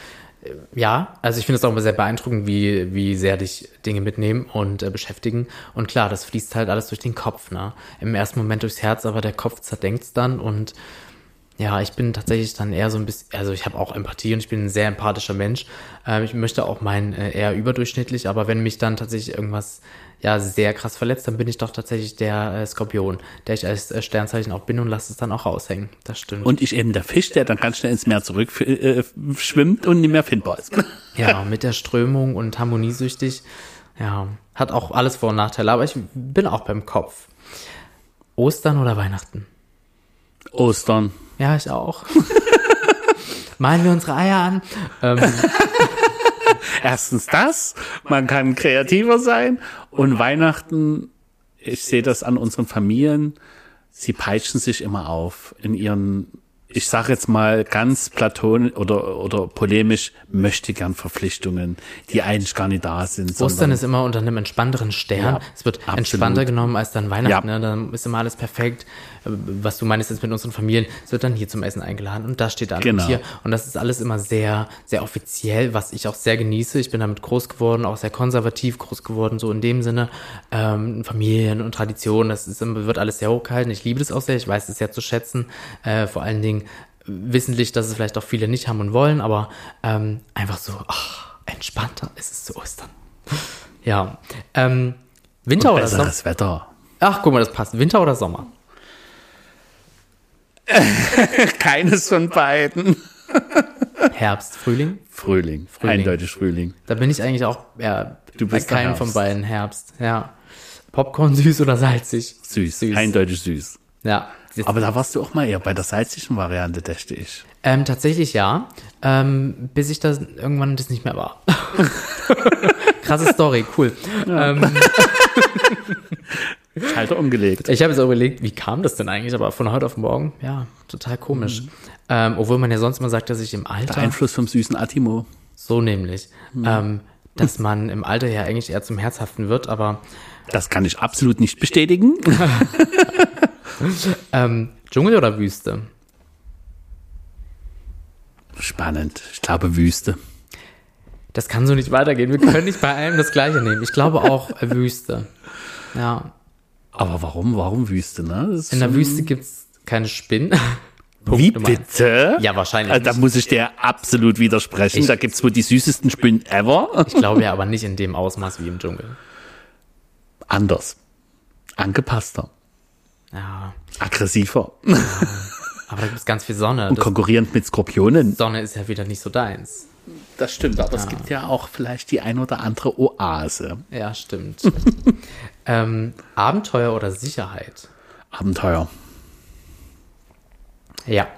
Äh, Ja, also ich finde es auch immer sehr beeindruckend, wie, wie sehr dich Dinge mitnehmen und äh, beschäftigen. Und klar, das fließt halt alles durch den Kopf, ne? Im ersten Moment durchs Herz, aber der Kopf zerdenkt's dann und ja, ich bin tatsächlich dann eher so ein bisschen, also ich habe auch Empathie und ich bin ein sehr empathischer Mensch. Ähm, ich möchte auch meinen äh, eher überdurchschnittlich, aber wenn mich dann tatsächlich irgendwas ja sehr krass verletzt, dann bin ich doch tatsächlich der äh, Skorpion, der ich als äh, Sternzeichen auch bin und lasse es dann auch raushängen. Das stimmt. Und ich eben der Fisch, der dann ganz schnell ins Meer zurück äh, schwimmt und nicht mehr findbar ist. Ja, mit der Strömung und harmoniesüchtig. Ja, hat auch alles Vor- und Nachteile, aber ich bin auch beim Kopf. Ostern oder Weihnachten? Ostern. Ja, ich auch. Malen wir unsere Eier an. Ähm, Erstens das, man kann kreativer sein und Weihnachten, ich sehe das an unseren Familien, sie peitschen sich immer auf in ihren, ich sage jetzt mal ganz platon oder oder polemisch, möchte gern Verpflichtungen, die eigentlich gar nicht da sind. Ostern ist immer unter einem entspannteren Stern. Ja, es wird absolut. entspannter genommen als dann Weihnachten. Ja. Ne? Dann ist immer alles perfekt. Was du meinst jetzt mit unseren Familien, es wird dann hier zum Essen eingeladen und da steht dann Genau. und hier. Und das ist alles immer sehr, sehr offiziell, was ich auch sehr genieße. Ich bin damit groß geworden, auch sehr konservativ groß geworden, so in dem Sinne. Ähm, Familien und Traditionen, das ist, wird alles sehr hochgehalten. Ich liebe das auch sehr, ich weiß es sehr zu schätzen. Äh, vor allen Dingen wissentlich, dass es vielleicht auch viele nicht haben und wollen, aber ähm, einfach so, ach, entspannter ist es zu Ostern. Ja. Ähm, Winter oder Sommer? besseres Wetter. Ach, guck mal, das passt. Winter oder Sommer? Keines von beiden. Herbst, Frühling? Frühling, Frühling. eindeutig Frühling. Da bin ich eigentlich auch ja, Du bist bei keinem von beiden Herbst. Ja. Popcorn süß oder salzig? Süß, Süß. eindeutig süß. Ja. Aber da warst du auch mal eher bei der salzigen Variante, dachte ich. ähm, tatsächlich ja. Ähm, bis ich das irgendwann das nicht mehr war. Krasse Story, cool. Ähm, Schalter umgelegt. ich habe jetzt auch überlegt, wie kam das denn eigentlich? Aber von heute auf morgen, ja, total komisch. Ähm, obwohl man ja sonst mal sagt, dass ich im Alter. Der Einfluss vom süßen Atimo. So nämlich. Ähm, dass man im Alter ja eigentlich eher zum Herzhaften wird, aber Das kann ich absolut nicht bestätigen. ähm, Dschungel oder Wüste? Spannend. Ich glaube Wüste. Das kann so nicht weitergehen. Wir können nicht bei allem das Gleiche nehmen. Ich glaube auch äh, Wüste. Ja. Aber warum, warum Wüste, ne? In der Wüste gibt's keine Spinnen. Wie Nummer eins. bitte? Ja, wahrscheinlich Also, da muss ich dir absolut widersprechen. Ich- da gibt's wohl die süßesten Spinnen ever. Ich glaube ja aber nicht in dem Ausmaß wie im Dschungel. Anders. Angepasster. Ja, Aggressiver. aber da gibt es ganz viel Sonne. Und Das, konkurrierend mit Skorpionen. Sonne ist ja wieder nicht so deins. Das stimmt, aber es gibt ja auch vielleicht die ein oder andere Oase. Ja, stimmt. ähm, Abenteuer oder Sicherheit? Abenteuer. Ja,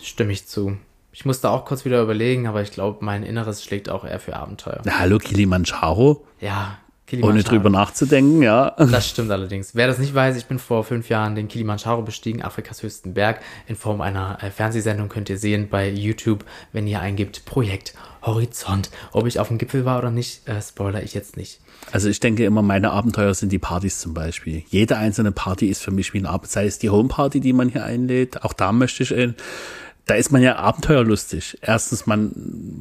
stimme ich zu. Ich musste auch kurz wieder überlegen, aber ich glaube, mein Inneres schlägt auch eher für Abenteuer. Na, hallo, Kilimanjaro. Ja, Ohne drüber nachzudenken, ja. Das stimmt allerdings. Wer das nicht weiß, ich bin vor fünf Jahren den Kilimanjaro bestiegen, Afrikas höchsten Berg. In Form einer äh, Fernsehsendung könnt ihr sehen bei YouTube, wenn ihr eingibt Projekt Horizont. Ob ich auf dem Gipfel war oder nicht, äh, spoiler ich jetzt nicht. Also ich denke immer, meine Abenteuer sind die Partys zum Beispiel. Jede einzelne Party ist für mich wie ein Abend. Sei es die Homeparty, die man hier einlädt, auch da möchte ich, äh, da ist man ja abenteuerlustig. Erstens, man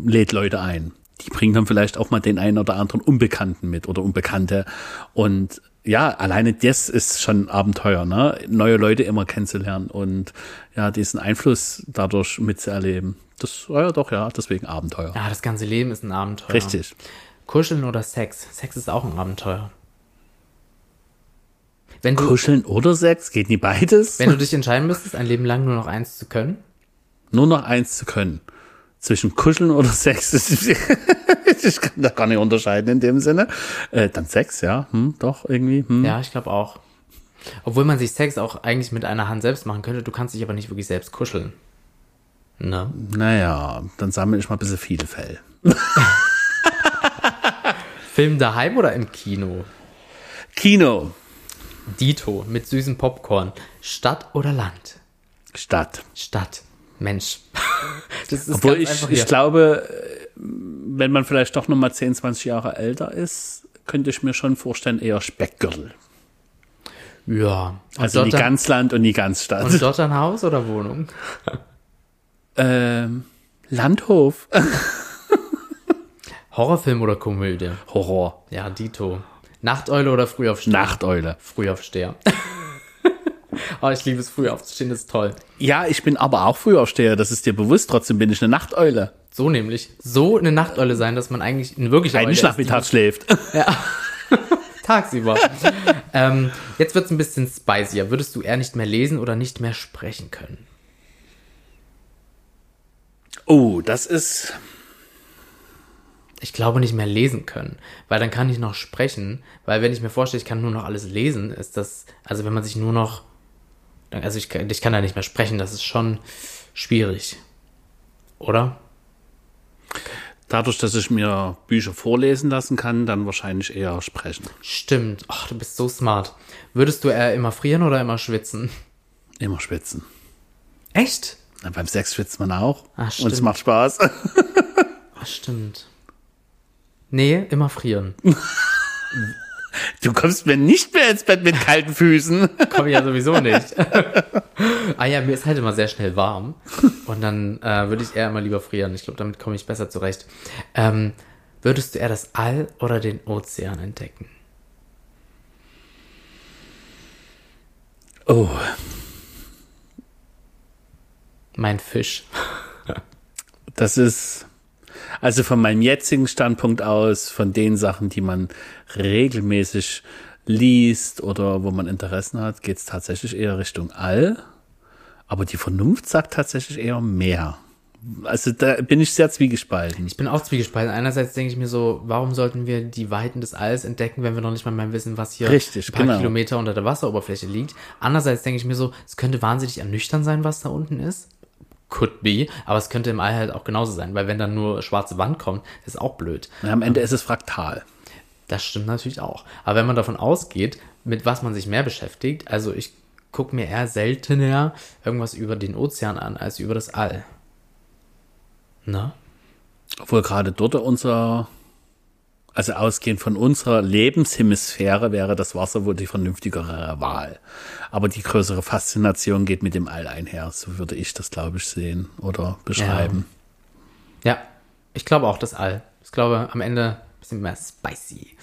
lädt Leute ein. Die bringen dann vielleicht auch mal den einen oder anderen Unbekannten mit oder Unbekannte. Und ja, alleine das ist schon Abenteuer, ne? Neue Leute immer kennenzulernen und ja, diesen Einfluss dadurch mitzuerleben. Das war ja doch, ja, deswegen Abenteuer. Ja, das ganze Leben ist ein Abenteuer. Richtig. Kuscheln oder Sex? Sex ist auch ein Abenteuer. Wenn du, Kuscheln oder Sex, geht nie beides. wenn du dich entscheiden müsstest, ein Leben lang nur noch eins zu können, nur noch eins zu können. Zwischen Kuscheln oder Sex. Ich kann da gar nicht unterscheiden in dem Sinne. Äh, dann Sex, ja. Hm, doch, irgendwie. Hm. Ja, ich glaube auch. Obwohl man sich Sex auch eigentlich mit einer Hand selbst machen könnte, du kannst dich aber nicht wirklich selbst kuscheln. Ne? Naja, dann sammle ich mal ein bisschen viele Fell. Film daheim oder im Kino? Kino. Dito mit süßem Popcorn. Stadt oder Land? Stadt. Stadt. Mensch. Obwohl ich, einfach ich glaube, äh, wenn man vielleicht doch noch mal 10, 20 Jahre älter ist, könnte ich mir schon vorstellen, eher Speckgürtel. Ja. Also nie ganz Land und nie ganz Stadt. und dort ein Haus oder Wohnung? ähm, Landhof. Horrorfilm oder Komödie? Horror. Ja, Dito. Nachteule oder Frühaufsteher? Nachteule. Frühaufsteher. oh, ich liebe es, früh aufzustehen, das ist toll. Ja, ich bin aber auch Frühaufsteher, das ist dir bewusst, trotzdem bin ich eine Nachteule. So nämlich. So eine Nachteule sein, dass man eigentlich in wirklicher ist, Nachmittag schläft. die tagsüber. ähm, jetzt wird's ein bisschen spicier. Würdest du eher nicht mehr lesen oder nicht mehr sprechen können? Oh, das ist. Ich glaube nicht mehr lesen können, weil dann kann ich noch sprechen, weil wenn ich mir vorstelle, ich kann nur noch alles lesen, ist das, also wenn man sich nur noch, also ich, kann- ich kann da nicht mehr sprechen, das ist schon schwierig. Oder? Dadurch, dass ich mir Bücher vorlesen lassen kann, dann wahrscheinlich eher sprechen. Stimmt. Ach, du bist so smart. Würdest du eher immer frieren oder immer schwitzen? Immer schwitzen. Echt? Na, beim Sex schwitzt man auch. Ah, und es stimmt. macht Spaß. Ach, stimmt. Nee, immer frieren. Du kommst mir nicht mehr ins Bett mit kalten Füßen. Komme ich ja sowieso nicht. ah ja, mir ist halt immer sehr schnell warm. Und dann äh, würde ich eher immer lieber frieren. Ich glaube, damit komme ich besser zurecht. Ähm, würdest du eher das All oder den Ozean entdecken? Oh, Mein Fisch. das ist. Also von meinem jetzigen Standpunkt aus, von den Sachen, die man regelmäßig liest oder wo man Interessen hat, geht es tatsächlich eher Richtung All. Aber die Vernunft sagt tatsächlich eher mehr. Also da bin ich sehr zwiegespalten. Ich bin auch zwiegespalten. Einerseits denke ich mir so, warum sollten wir die Weiten des Alls entdecken, wenn wir noch nicht mal mehr wissen, was hier Richtig, ein paar genau. Kilometer unter der Wasseroberfläche liegt. Andererseits denke ich mir so, es könnte wahnsinnig ernüchternd sein, was da unten ist. Could be, aber es könnte im All halt auch genauso sein, weil wenn dann nur schwarze Wand kommt, ist auch blöd. Und am Ende ist es fraktal. Das stimmt natürlich auch. Aber wenn man davon ausgeht, mit was man sich mehr beschäftigt, also ich gucke mir eher seltener irgendwas über den Ozean an, als über das All. Ne? Obwohl gerade dort unser, also ausgehend von unserer Lebenshemisphäre wäre das Wasser wohl die vernünftigere Wahl. Aber die größere Faszination geht mit dem All einher. So würde ich das, glaube ich, sehen oder beschreiben. Ja, ich glaube auch das All. Ich glaube am Ende ein bisschen mehr spicy.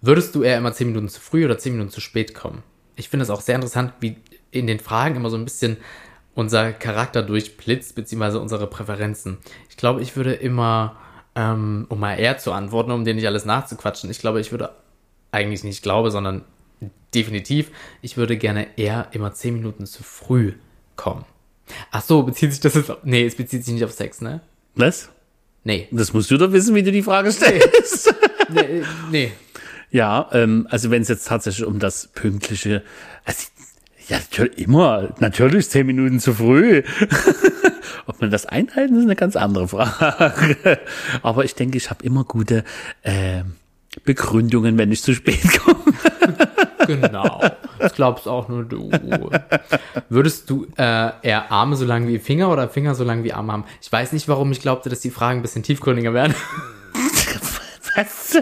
Würdest du eher immer 10 Minuten zu früh oder 10 Minuten zu spät kommen? Ich finde es auch sehr interessant, wie in den Fragen immer so ein bisschen unser Charakter durchblitzt, beziehungsweise unsere Präferenzen. Ich glaube, ich würde immer, ähm, um mal eher zu antworten, um dir nicht alles nachzuquatschen, ich glaube, ich würde eigentlich nicht glaube, sondern definitiv. Ich würde gerne eher immer zehn Minuten zu früh kommen. Ach so, bezieht sich das jetzt auf, nee, es bezieht sich nicht auf Sex, ne? Was? Nee. Das musst du doch wissen, wie du die Frage stellst. Nee, nee. Ja, ähm, also wenn es jetzt tatsächlich um das pünktliche, also, ja, natürlich, immer, natürlich zehn Minuten zu früh. Ob man das einhalten, ist eine ganz andere Frage. Aber ich denke, ich habe immer gute äh, Begründungen, wenn ich zu spät komme. Genau. Das glaubst auch nur du. Würdest du äh, eher Arme so lang wie Finger oder Finger so lang wie Arme haben? Ich weiß nicht, warum ich glaubte, dass die Fragen ein bisschen tiefgründiger werden. Was?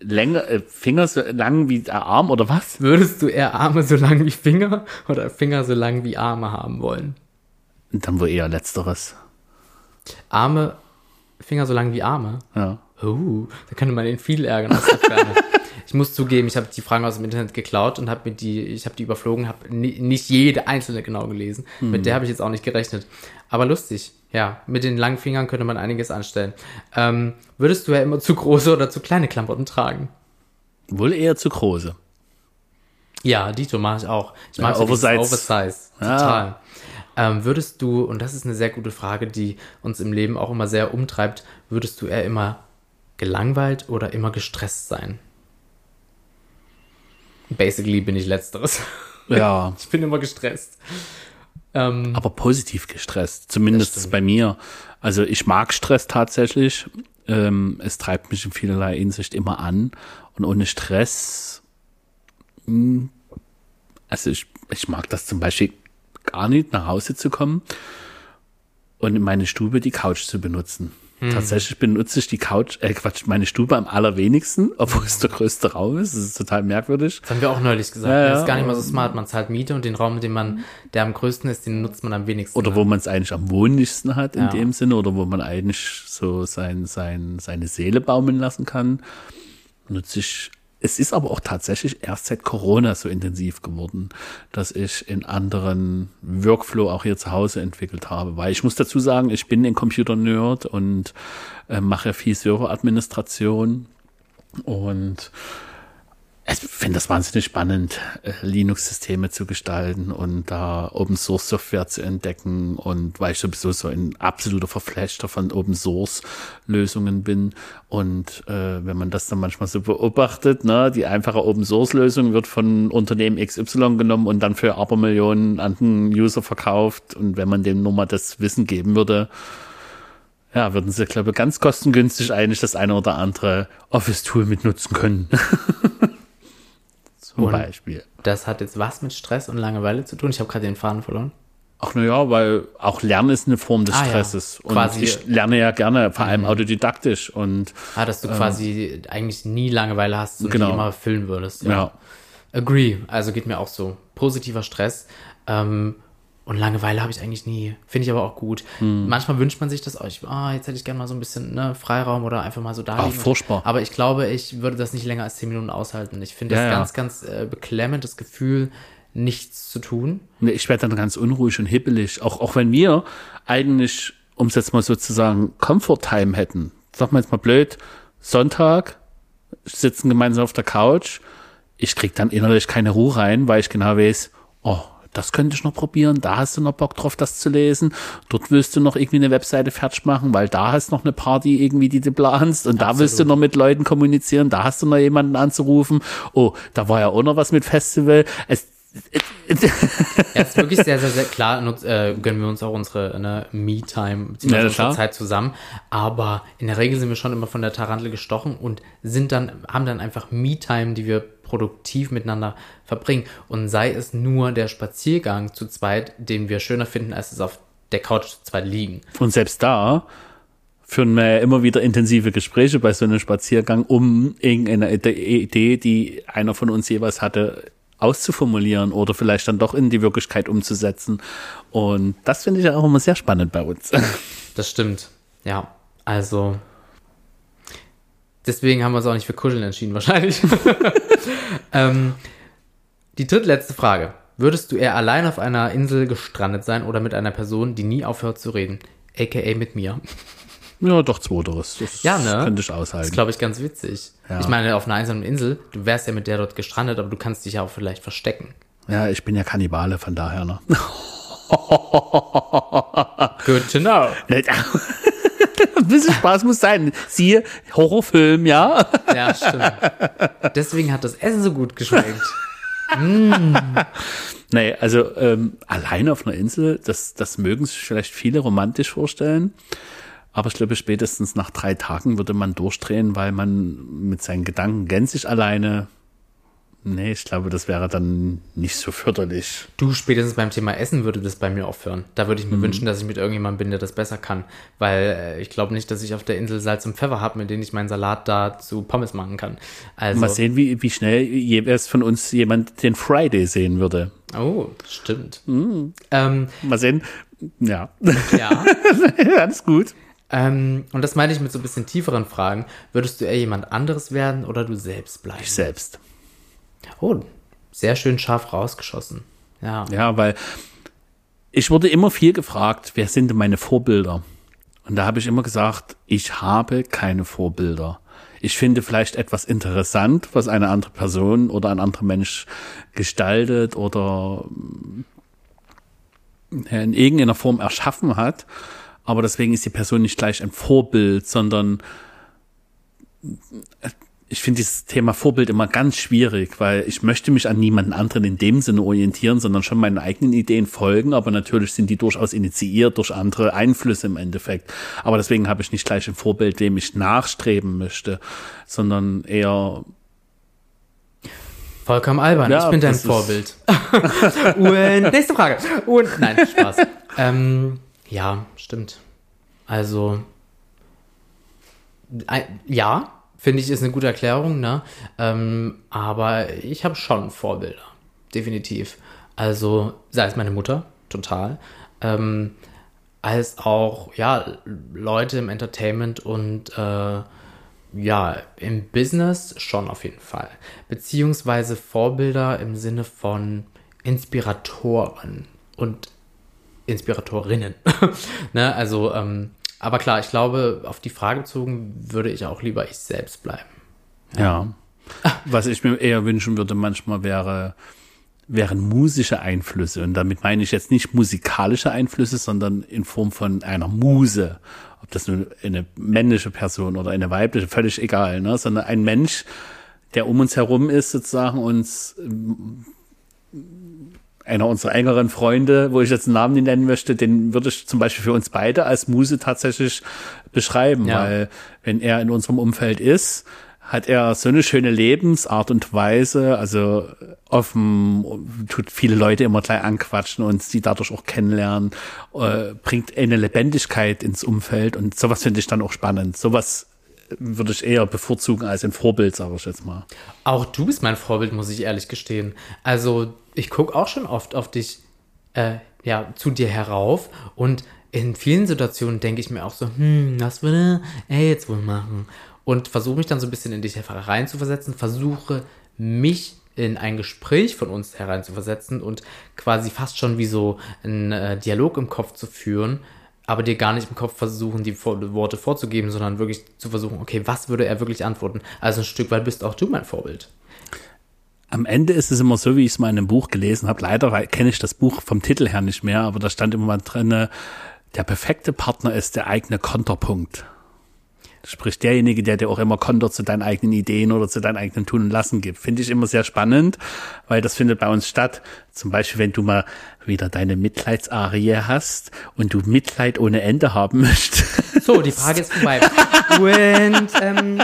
Länger, äh, Finger so lang wie der Arm oder was? Würdest du eher Arme so lang wie Finger oder Finger so lang wie Arme haben wollen? Dann wohl eher letzteres. Arme, Finger so lang wie Arme? Ja. Oh, da könnte man ihn viel ärgern aus der Ferne. Ich muss zugeben, ich habe die Fragen aus dem Internet geklaut und habe mir die, ich habe die überflogen, habe nicht jede einzelne genau gelesen. Mit der habe ich jetzt auch nicht gerechnet. Aber lustig, ja. Mit den langen Fingern könnte man einiges anstellen. Ähm, würdest du ja immer zu große oder zu kleine Klamotten tragen? Wohl eher zu große. Ja, Dito mache ich auch. Ich Ja, mag dieses Oversize. Oversize. Ja. Ähm, würdest du, und das ist eine sehr gute Frage, die uns im Leben auch immer sehr umtreibt, würdest du eher immer gelangweilt oder immer gestresst sein? Basically bin ich letzteres. Ja. Ich bin immer gestresst. Ähm, aber positiv gestresst, zumindest bei mir. Also ich mag Stress tatsächlich. Ähm, es treibt mich in vielerlei Hinsicht immer an. Und ohne Stress, mh, also ich, ich mag das zum Beispiel gar nicht, nach Hause zu kommen und in meine Stube die Couch zu benutzen. Tatsächlich benutze ich die Couch, äh Quatsch, meine Stube am allerwenigsten, obwohl es der größte Raum ist. Das ist total merkwürdig. das haben wir auch neulich gesagt. Ja, das ja. ist gar nicht mal so smart. Man zahlt Miete und den Raum, den man, der am größten ist, den nutzt man am wenigsten. Oder wo man es eigentlich am wohnlichsten hat in Ja. dem Sinne oder wo man eigentlich so sein, sein, seine Seele baumeln lassen kann. Nutze ich. Es ist aber auch tatsächlich erst seit Corona so intensiv geworden, dass ich in anderen Workflow auch hier zu Hause entwickelt habe. Weil ich muss dazu sagen, ich bin ein Computer-Nerd und äh, mache viel Serveradministration und ich finde das wahnsinnig spannend, äh, Linux-Systeme zu gestalten und da Open Source Software zu entdecken. Und weil ich sowieso so ein absoluter Verflechter von Open Source Lösungen bin. Und äh, wenn man das dann manchmal so beobachtet, ne, die einfache Open Source Lösung wird von Unternehmen XY genommen und dann für Abermillionen an den User verkauft. Und wenn man dem nur mal das Wissen geben würde, ja, würden sie, glaube ich, ganz kostengünstig eigentlich das eine oder andere Office-Tool mitnutzen können. Zum Und- Beispiel. das hat jetzt was mit Stress und Langeweile zu tun? Ich habe gerade den Faden verloren. Ach naja, weil auch Lernen ist eine Form des Ah, ja. Stresses. Und Quasi- Mhm. ich lerne ja gerne, vor allem autodidaktisch. Und Ah, dass du quasi eigentlich nie Langeweile hast und. Genau. die immer füllen würdest. ja, Agree. Also geht mir auch so. Positiver Stress. Ähm, und Langeweile habe ich eigentlich nie. Finde ich aber auch gut. Hm. Manchmal wünscht man sich das, oh, ich, ah, jetzt hätte ich gerne mal so ein bisschen ne, Freiraum oder einfach mal so da liegen. furchtbar. Aber ich glaube, ich würde das nicht länger als zehn Minuten aushalten. Ich finde Ja, das ja. ganz, ganz äh, beklemmend, das Gefühl, nichts zu tun. Ich werde dann ganz unruhig und hippelig. Auch, auch wenn wir eigentlich, um es jetzt mal sozusagen, Comfort-Time hätten. Sag mal jetzt mal blöd, Sonntag, sitzen gemeinsam auf der Couch. Ich krieg dann innerlich keine Ruhe rein, weil ich genau weiß, oh, das könnte ich noch probieren, da hast du noch Bock drauf, das zu lesen. Dort willst du noch irgendwie eine Webseite fertig machen, weil da hast noch eine Party irgendwie, die du planst und da willst du noch mit Leuten kommunizieren, da hast du noch jemanden anzurufen. Oh, da war ja auch noch was mit Festival. Es, Ja, ist wirklich sehr, sehr, sehr klar. Nutz, äh, gönnen wir uns auch unsere ne, Me-Time, Ja, beziehungsweise unsere klar. Zeit zusammen. Aber in der Regel sind wir schon immer von der Tarantel gestochen und sind dann, haben dann einfach Me-Time, die wir produktiv miteinander verbringen. Und sei es nur der Spaziergang zu zweit, den wir schöner finden, als es auf der Couch zu zweit liegen. Und selbst da führen wir ja immer wieder intensive Gespräche bei so einem Spaziergang, um irgendeine Ide- Idee, die einer von uns jeweils hatte, auszuformulieren oder vielleicht dann doch in die Wirklichkeit umzusetzen. Und das finde ich ja auch immer sehr spannend bei uns. Das stimmt. Ja, also. Deswegen haben wir uns auch nicht für Kuscheln entschieden, wahrscheinlich. ähm, die drittletzte Frage. Würdest du eher allein auf einer Insel gestrandet sein oder mit einer Person, die nie aufhört zu reden? AKA mit mir. Ja, doch, zweiteres. Das Ja, ne? könnte ich Das ist, aushalten. glaube ich, ganz witzig. Ja. Ich meine, auf einer einsamen Insel, du wärst ja mit der dort gestrandet, aber du kannst dich ja auch vielleicht verstecken. Ja, ich bin ja Kannibale, von daher, ne? Good to know. Ein bisschen Spaß muss sein. Siehe, Horrorfilm, ja? Ja, stimmt. Deswegen hat das Essen so gut geschmeckt. Nee, also ähm, alleine auf einer Insel, das, das mögen sich vielleicht viele romantisch vorstellen. Aber ich glaube, spätestens nach drei Tagen würde man durchdrehen, weil man mit seinen Gedanken gänzlich alleine. Nee, ich glaube, das wäre dann nicht so förderlich. Du, spätestens beim Thema Essen würde das bei mir aufhören. Da würde ich Mhm. mir wünschen, dass ich mit irgendjemandem bin, der das besser kann. Weil äh, ich glaube nicht, dass ich auf der Insel Salz und Pfeffer habe, mit denen ich meinen Salat da zu Pommes machen kann. Also, Mal sehen, wie, wie schnell jeweils von uns jemand den Friday sehen würde. oh, stimmt. Mhm. Ähm, Mal sehen. Ja, ja. alles gut. Ähm, und das meine ich mit so ein bisschen tieferen Fragen. Würdest du eher jemand anderes werden oder du selbst bleiben? Ich selbst. Oh, sehr schön scharf rausgeschossen. Ja. Ja, weil ich wurde immer viel gefragt, wer sind denn meine Vorbilder? Und da habe ich immer gesagt, ich habe keine Vorbilder. Ich finde vielleicht etwas interessant, was eine andere Person oder ein anderer Mensch gestaltet oder äh, in irgendeiner Form erschaffen hat. Aber deswegen ist die Person nicht gleich ein Vorbild, sondern ich finde dieses Thema Vorbild immer ganz schwierig, weil ich möchte mich an niemanden anderen in dem Sinne orientieren, sondern schon meinen eigenen Ideen folgen, aber natürlich sind die durchaus initiiert durch andere Einflüsse im Endeffekt. Aber deswegen habe ich nicht gleich ein Vorbild, dem ich nachstreben möchte, sondern eher Vollkommen albern. Ja, ich bin dein Vorbild. Und nächste Frage. Und nein, Spaß. ähm, ja, stimmt. Also ja, finde ich, ist eine gute Erklärung, ne? Ähm, aber ich habe schon Vorbilder. Definitiv. Also, sei es meine Mutter, total. Ähm, als auch, ja, Leute im Entertainment und äh, ja, im Business schon auf jeden Fall. Beziehungsweise Vorbilder im Sinne von Inspiratoren und Inspiratorinnen. ne? Also, ähm, aber klar, ich glaube, auf die Frage bezogen würde ich auch lieber ich selbst bleiben. Ja. Was ich mir eher wünschen würde manchmal wäre, wären musische Einflüsse. Und damit meine ich jetzt nicht musikalische Einflüsse, sondern in Form von einer Muse. Ob das nun eine männliche Person oder eine weibliche, völlig egal, ne? sondern ein Mensch, der um uns herum ist, sozusagen uns einer unserer engeren Freunde, wo ich jetzt einen Namen nicht nennen möchte, den würde ich zum Beispiel für uns beide als Muse tatsächlich beschreiben, Ja. weil wenn er in unserem Umfeld ist, hat er so eine schöne Lebensart und Weise, also offen, tut viele Leute immer gleich anquatschen und sie dadurch auch kennenlernen, äh, bringt eine Lebendigkeit ins Umfeld und sowas finde ich dann auch spannend. Sowas würde ich eher bevorzugen als ein Vorbild, sage ich jetzt mal. Auch du bist mein Vorbild, muss ich ehrlich gestehen. Also, ich gucke auch schon oft auf dich, äh, ja, zu dir herauf und in vielen Situationen denke ich mir auch so, hm, was würde er jetzt wohl machen? Und versuche mich dann so ein bisschen in dich reinzuversetzen, versuche mich in ein Gespräch von uns hereinzuversetzen und quasi fast schon wie so einen äh, Dialog im Kopf zu führen, aber dir gar nicht im Kopf versuchen, die Vor Worte vorzugeben, sondern wirklich zu versuchen, okay, was würde er wirklich antworten? Also ein Stück weit bist auch du mein Vorbild. Am Ende ist es immer so, wie ich es mal in einem Buch gelesen habe. Leider kenne ich das Buch vom Titel her nicht mehr, aber da stand immer mal drinne, der perfekte Partner ist der eigene Konterpunkt. Sprich, derjenige, der dir auch immer Konter zu deinen eigenen Ideen oder zu deinem eigenen Tun und Lassen gibt. Finde ich immer sehr spannend, weil das findet bei uns statt. Zum Beispiel, wenn du mal wieder deine Mitleidsarie hast und du Mitleid ohne Ende haben möchtest. So, die Frage ist vorbei. Und, ähm,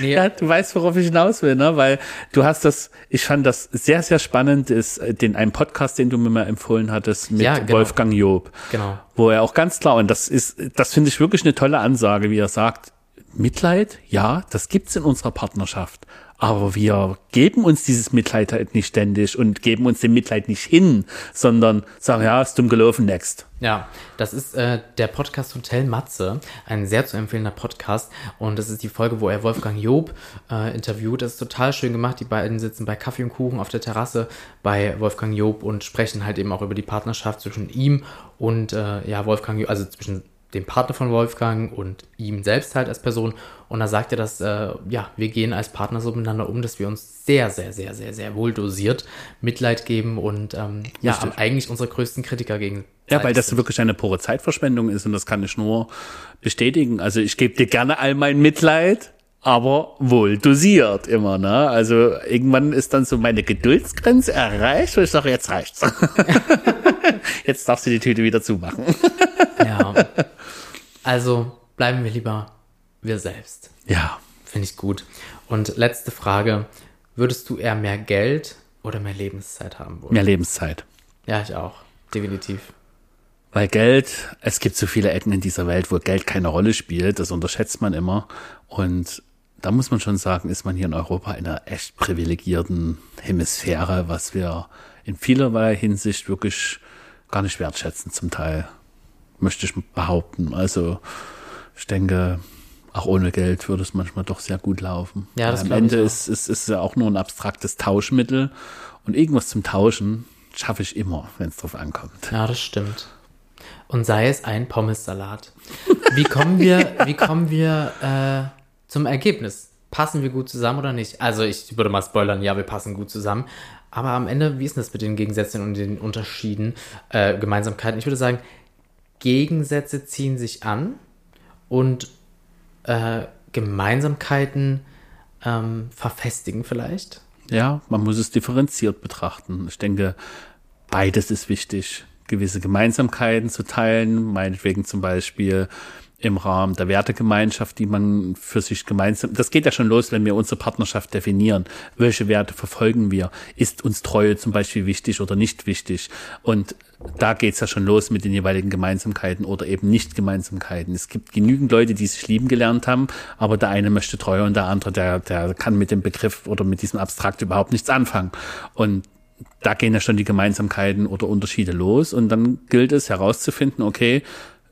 nee, Ja, du weißt, worauf ich hinaus will, ne? Weil du hast das, ich fand das sehr, sehr spannend, ist äh, den einen Podcast, den du mir mal empfohlen hattest mit Ja, genau. Wolfgang Job. Genau. Wo er auch ganz klar, und das ist, das finde ich wirklich eine tolle Ansage, wie er sagt, Mitleid, ja, das gibt's in unserer Partnerschaft. Aber wir geben uns dieses Mitleid halt nicht ständig und geben uns dem Mitleid nicht hin, sondern sagen, ja, ist dumm gelaufen, next. Ja, das ist äh, der Podcast Hotel Matze, ein sehr zu empfehlender Podcast. Und das ist die Folge, wo er Wolfgang Job äh, interviewt. Das ist total schön gemacht. Die beiden sitzen bei Kaffee und Kuchen auf der Terrasse bei Wolfgang Job und sprechen halt eben auch über die Partnerschaft zwischen ihm und äh, ja, Wolfgang Job, also zwischen dem Partner von Wolfgang und ihm selbst halt als Person. Und da sagt er, dass äh, ja, wir gehen als Partner so miteinander um, dass wir uns sehr, sehr, sehr, sehr, sehr wohl dosiert Mitleid geben und ähm, ja, eigentlich unsere größten Kritiker gegen. Ja, weil das wirklich eine pure Zeitverschwendung ist und das kann ich nur bestätigen. Also ich gebe dir gerne all mein Mitleid, aber wohl dosiert immer, ne? Also irgendwann ist dann so meine Geduldsgrenze erreicht und ich sage, jetzt reicht's. jetzt darfst du die Tüte wieder zumachen. Ja. Also bleiben wir lieber wir selbst. Ja. Finde ich gut. Und letzte Frage. Würdest du eher mehr Geld oder mehr Lebenszeit haben wollen? Mehr Lebenszeit. Ja, ich auch. Definitiv. Weil Geld, es gibt so viele Ecken in dieser Welt, wo Geld keine Rolle spielt, das unterschätzt man immer. Und da muss man schon sagen, ist man hier in Europa in einer echt privilegierten Hemisphäre, was wir in vielerlei Hinsicht wirklich gar nicht wertschätzen zum Teil, möchte ich behaupten. Also ich denke, auch ohne Geld würde es manchmal doch sehr gut laufen. Ja, das Am Ende ist es ist, ja auch nur ein abstraktes Tauschmittel und irgendwas zum Tauschen schaffe ich immer, wenn es drauf ankommt. Ja, das stimmt. Und sei es ein Pommessalat. Wie kommen wir, wie kommen wir äh, zum Ergebnis? Passen wir gut zusammen oder nicht? Also ich würde mal spoilern, ja, wir passen gut zusammen. Aber am Ende, wie ist denn das mit den Gegensätzen und den Unterschieden, äh, Gemeinsamkeiten? Ich würde sagen, Gegensätze ziehen sich an und äh, Gemeinsamkeiten ähm, verfestigen vielleicht. Ja, man muss es differenziert betrachten. Ich denke, beides ist wichtig. Gewisse Gemeinsamkeiten zu teilen, meinetwegen zum Beispiel im Rahmen der Wertegemeinschaft, die man für sich gemeinsam, das geht ja schon los, wenn wir unsere Partnerschaft definieren. Welche Werte verfolgen wir? Ist uns Treue zum Beispiel wichtig oder nicht wichtig? Und da geht's ja schon los mit den jeweiligen Gemeinsamkeiten oder eben Nicht-Gemeinsamkeiten. Es gibt genügend Leute, die sich lieben gelernt haben, aber der eine möchte Treue und der andere, der, der kann mit dem Begriff oder mit diesem Abstrakt überhaupt nichts anfangen. Und da gehen ja schon die Gemeinsamkeiten oder Unterschiede los und dann gilt es herauszufinden, okay,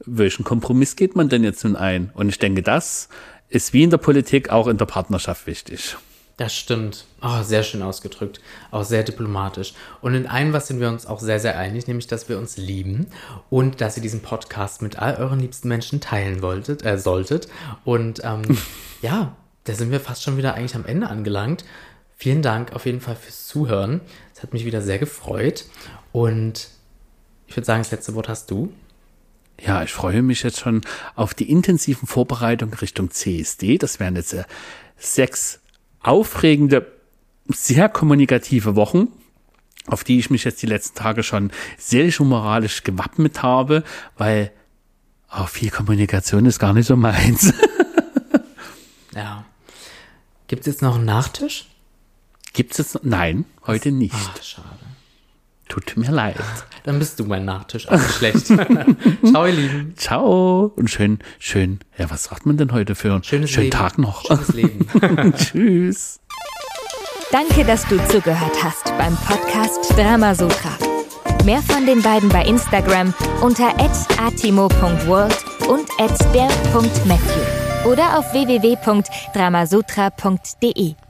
welchen Kompromiss geht man denn jetzt nun ein? Und ich denke, das ist wie in der Politik auch in der Partnerschaft wichtig. Das stimmt. Oh, sehr schön ausgedrückt. Auch sehr diplomatisch. Und in einem was sind wir uns auch sehr, sehr einig, nämlich, dass wir uns lieben und dass ihr diesen Podcast mit all euren liebsten Menschen teilen wolltet, äh, solltet. Und ähm, ja, da sind wir fast schon wieder eigentlich am Ende angelangt. Vielen Dank auf jeden Fall fürs Zuhören. Es hat mich wieder sehr gefreut. Und ich würde sagen, das letzte Wort hast du. Ja, ich freue mich jetzt schon auf die intensiven Vorbereitungen Richtung CSD. Das wären jetzt äh, sechs aufregende, sehr kommunikative Wochen, auf die ich mich jetzt die letzten Tage schon seelisch und moralisch gewappnet habe, weil auch viel Kommunikation ist gar nicht so meins. Ja. Gibt es jetzt noch einen Nachtisch? Gibt es? Nein, heute nicht. Ach, schade. Tut mir leid. Dann bist du mein Nachtisch. Also schlecht. Ciao, ihr Lieben. Ciao und schön, schön. Ja, was sagt man denn heute für einen schönen Leben. Tag noch? Schönes Leben. Tschüss. Danke, dass du zugehört hast beim Podcast Dramasutra. Mehr von den beiden bei Instagram unter atimo.world und der.matthew oder auf www.dramasutra.de.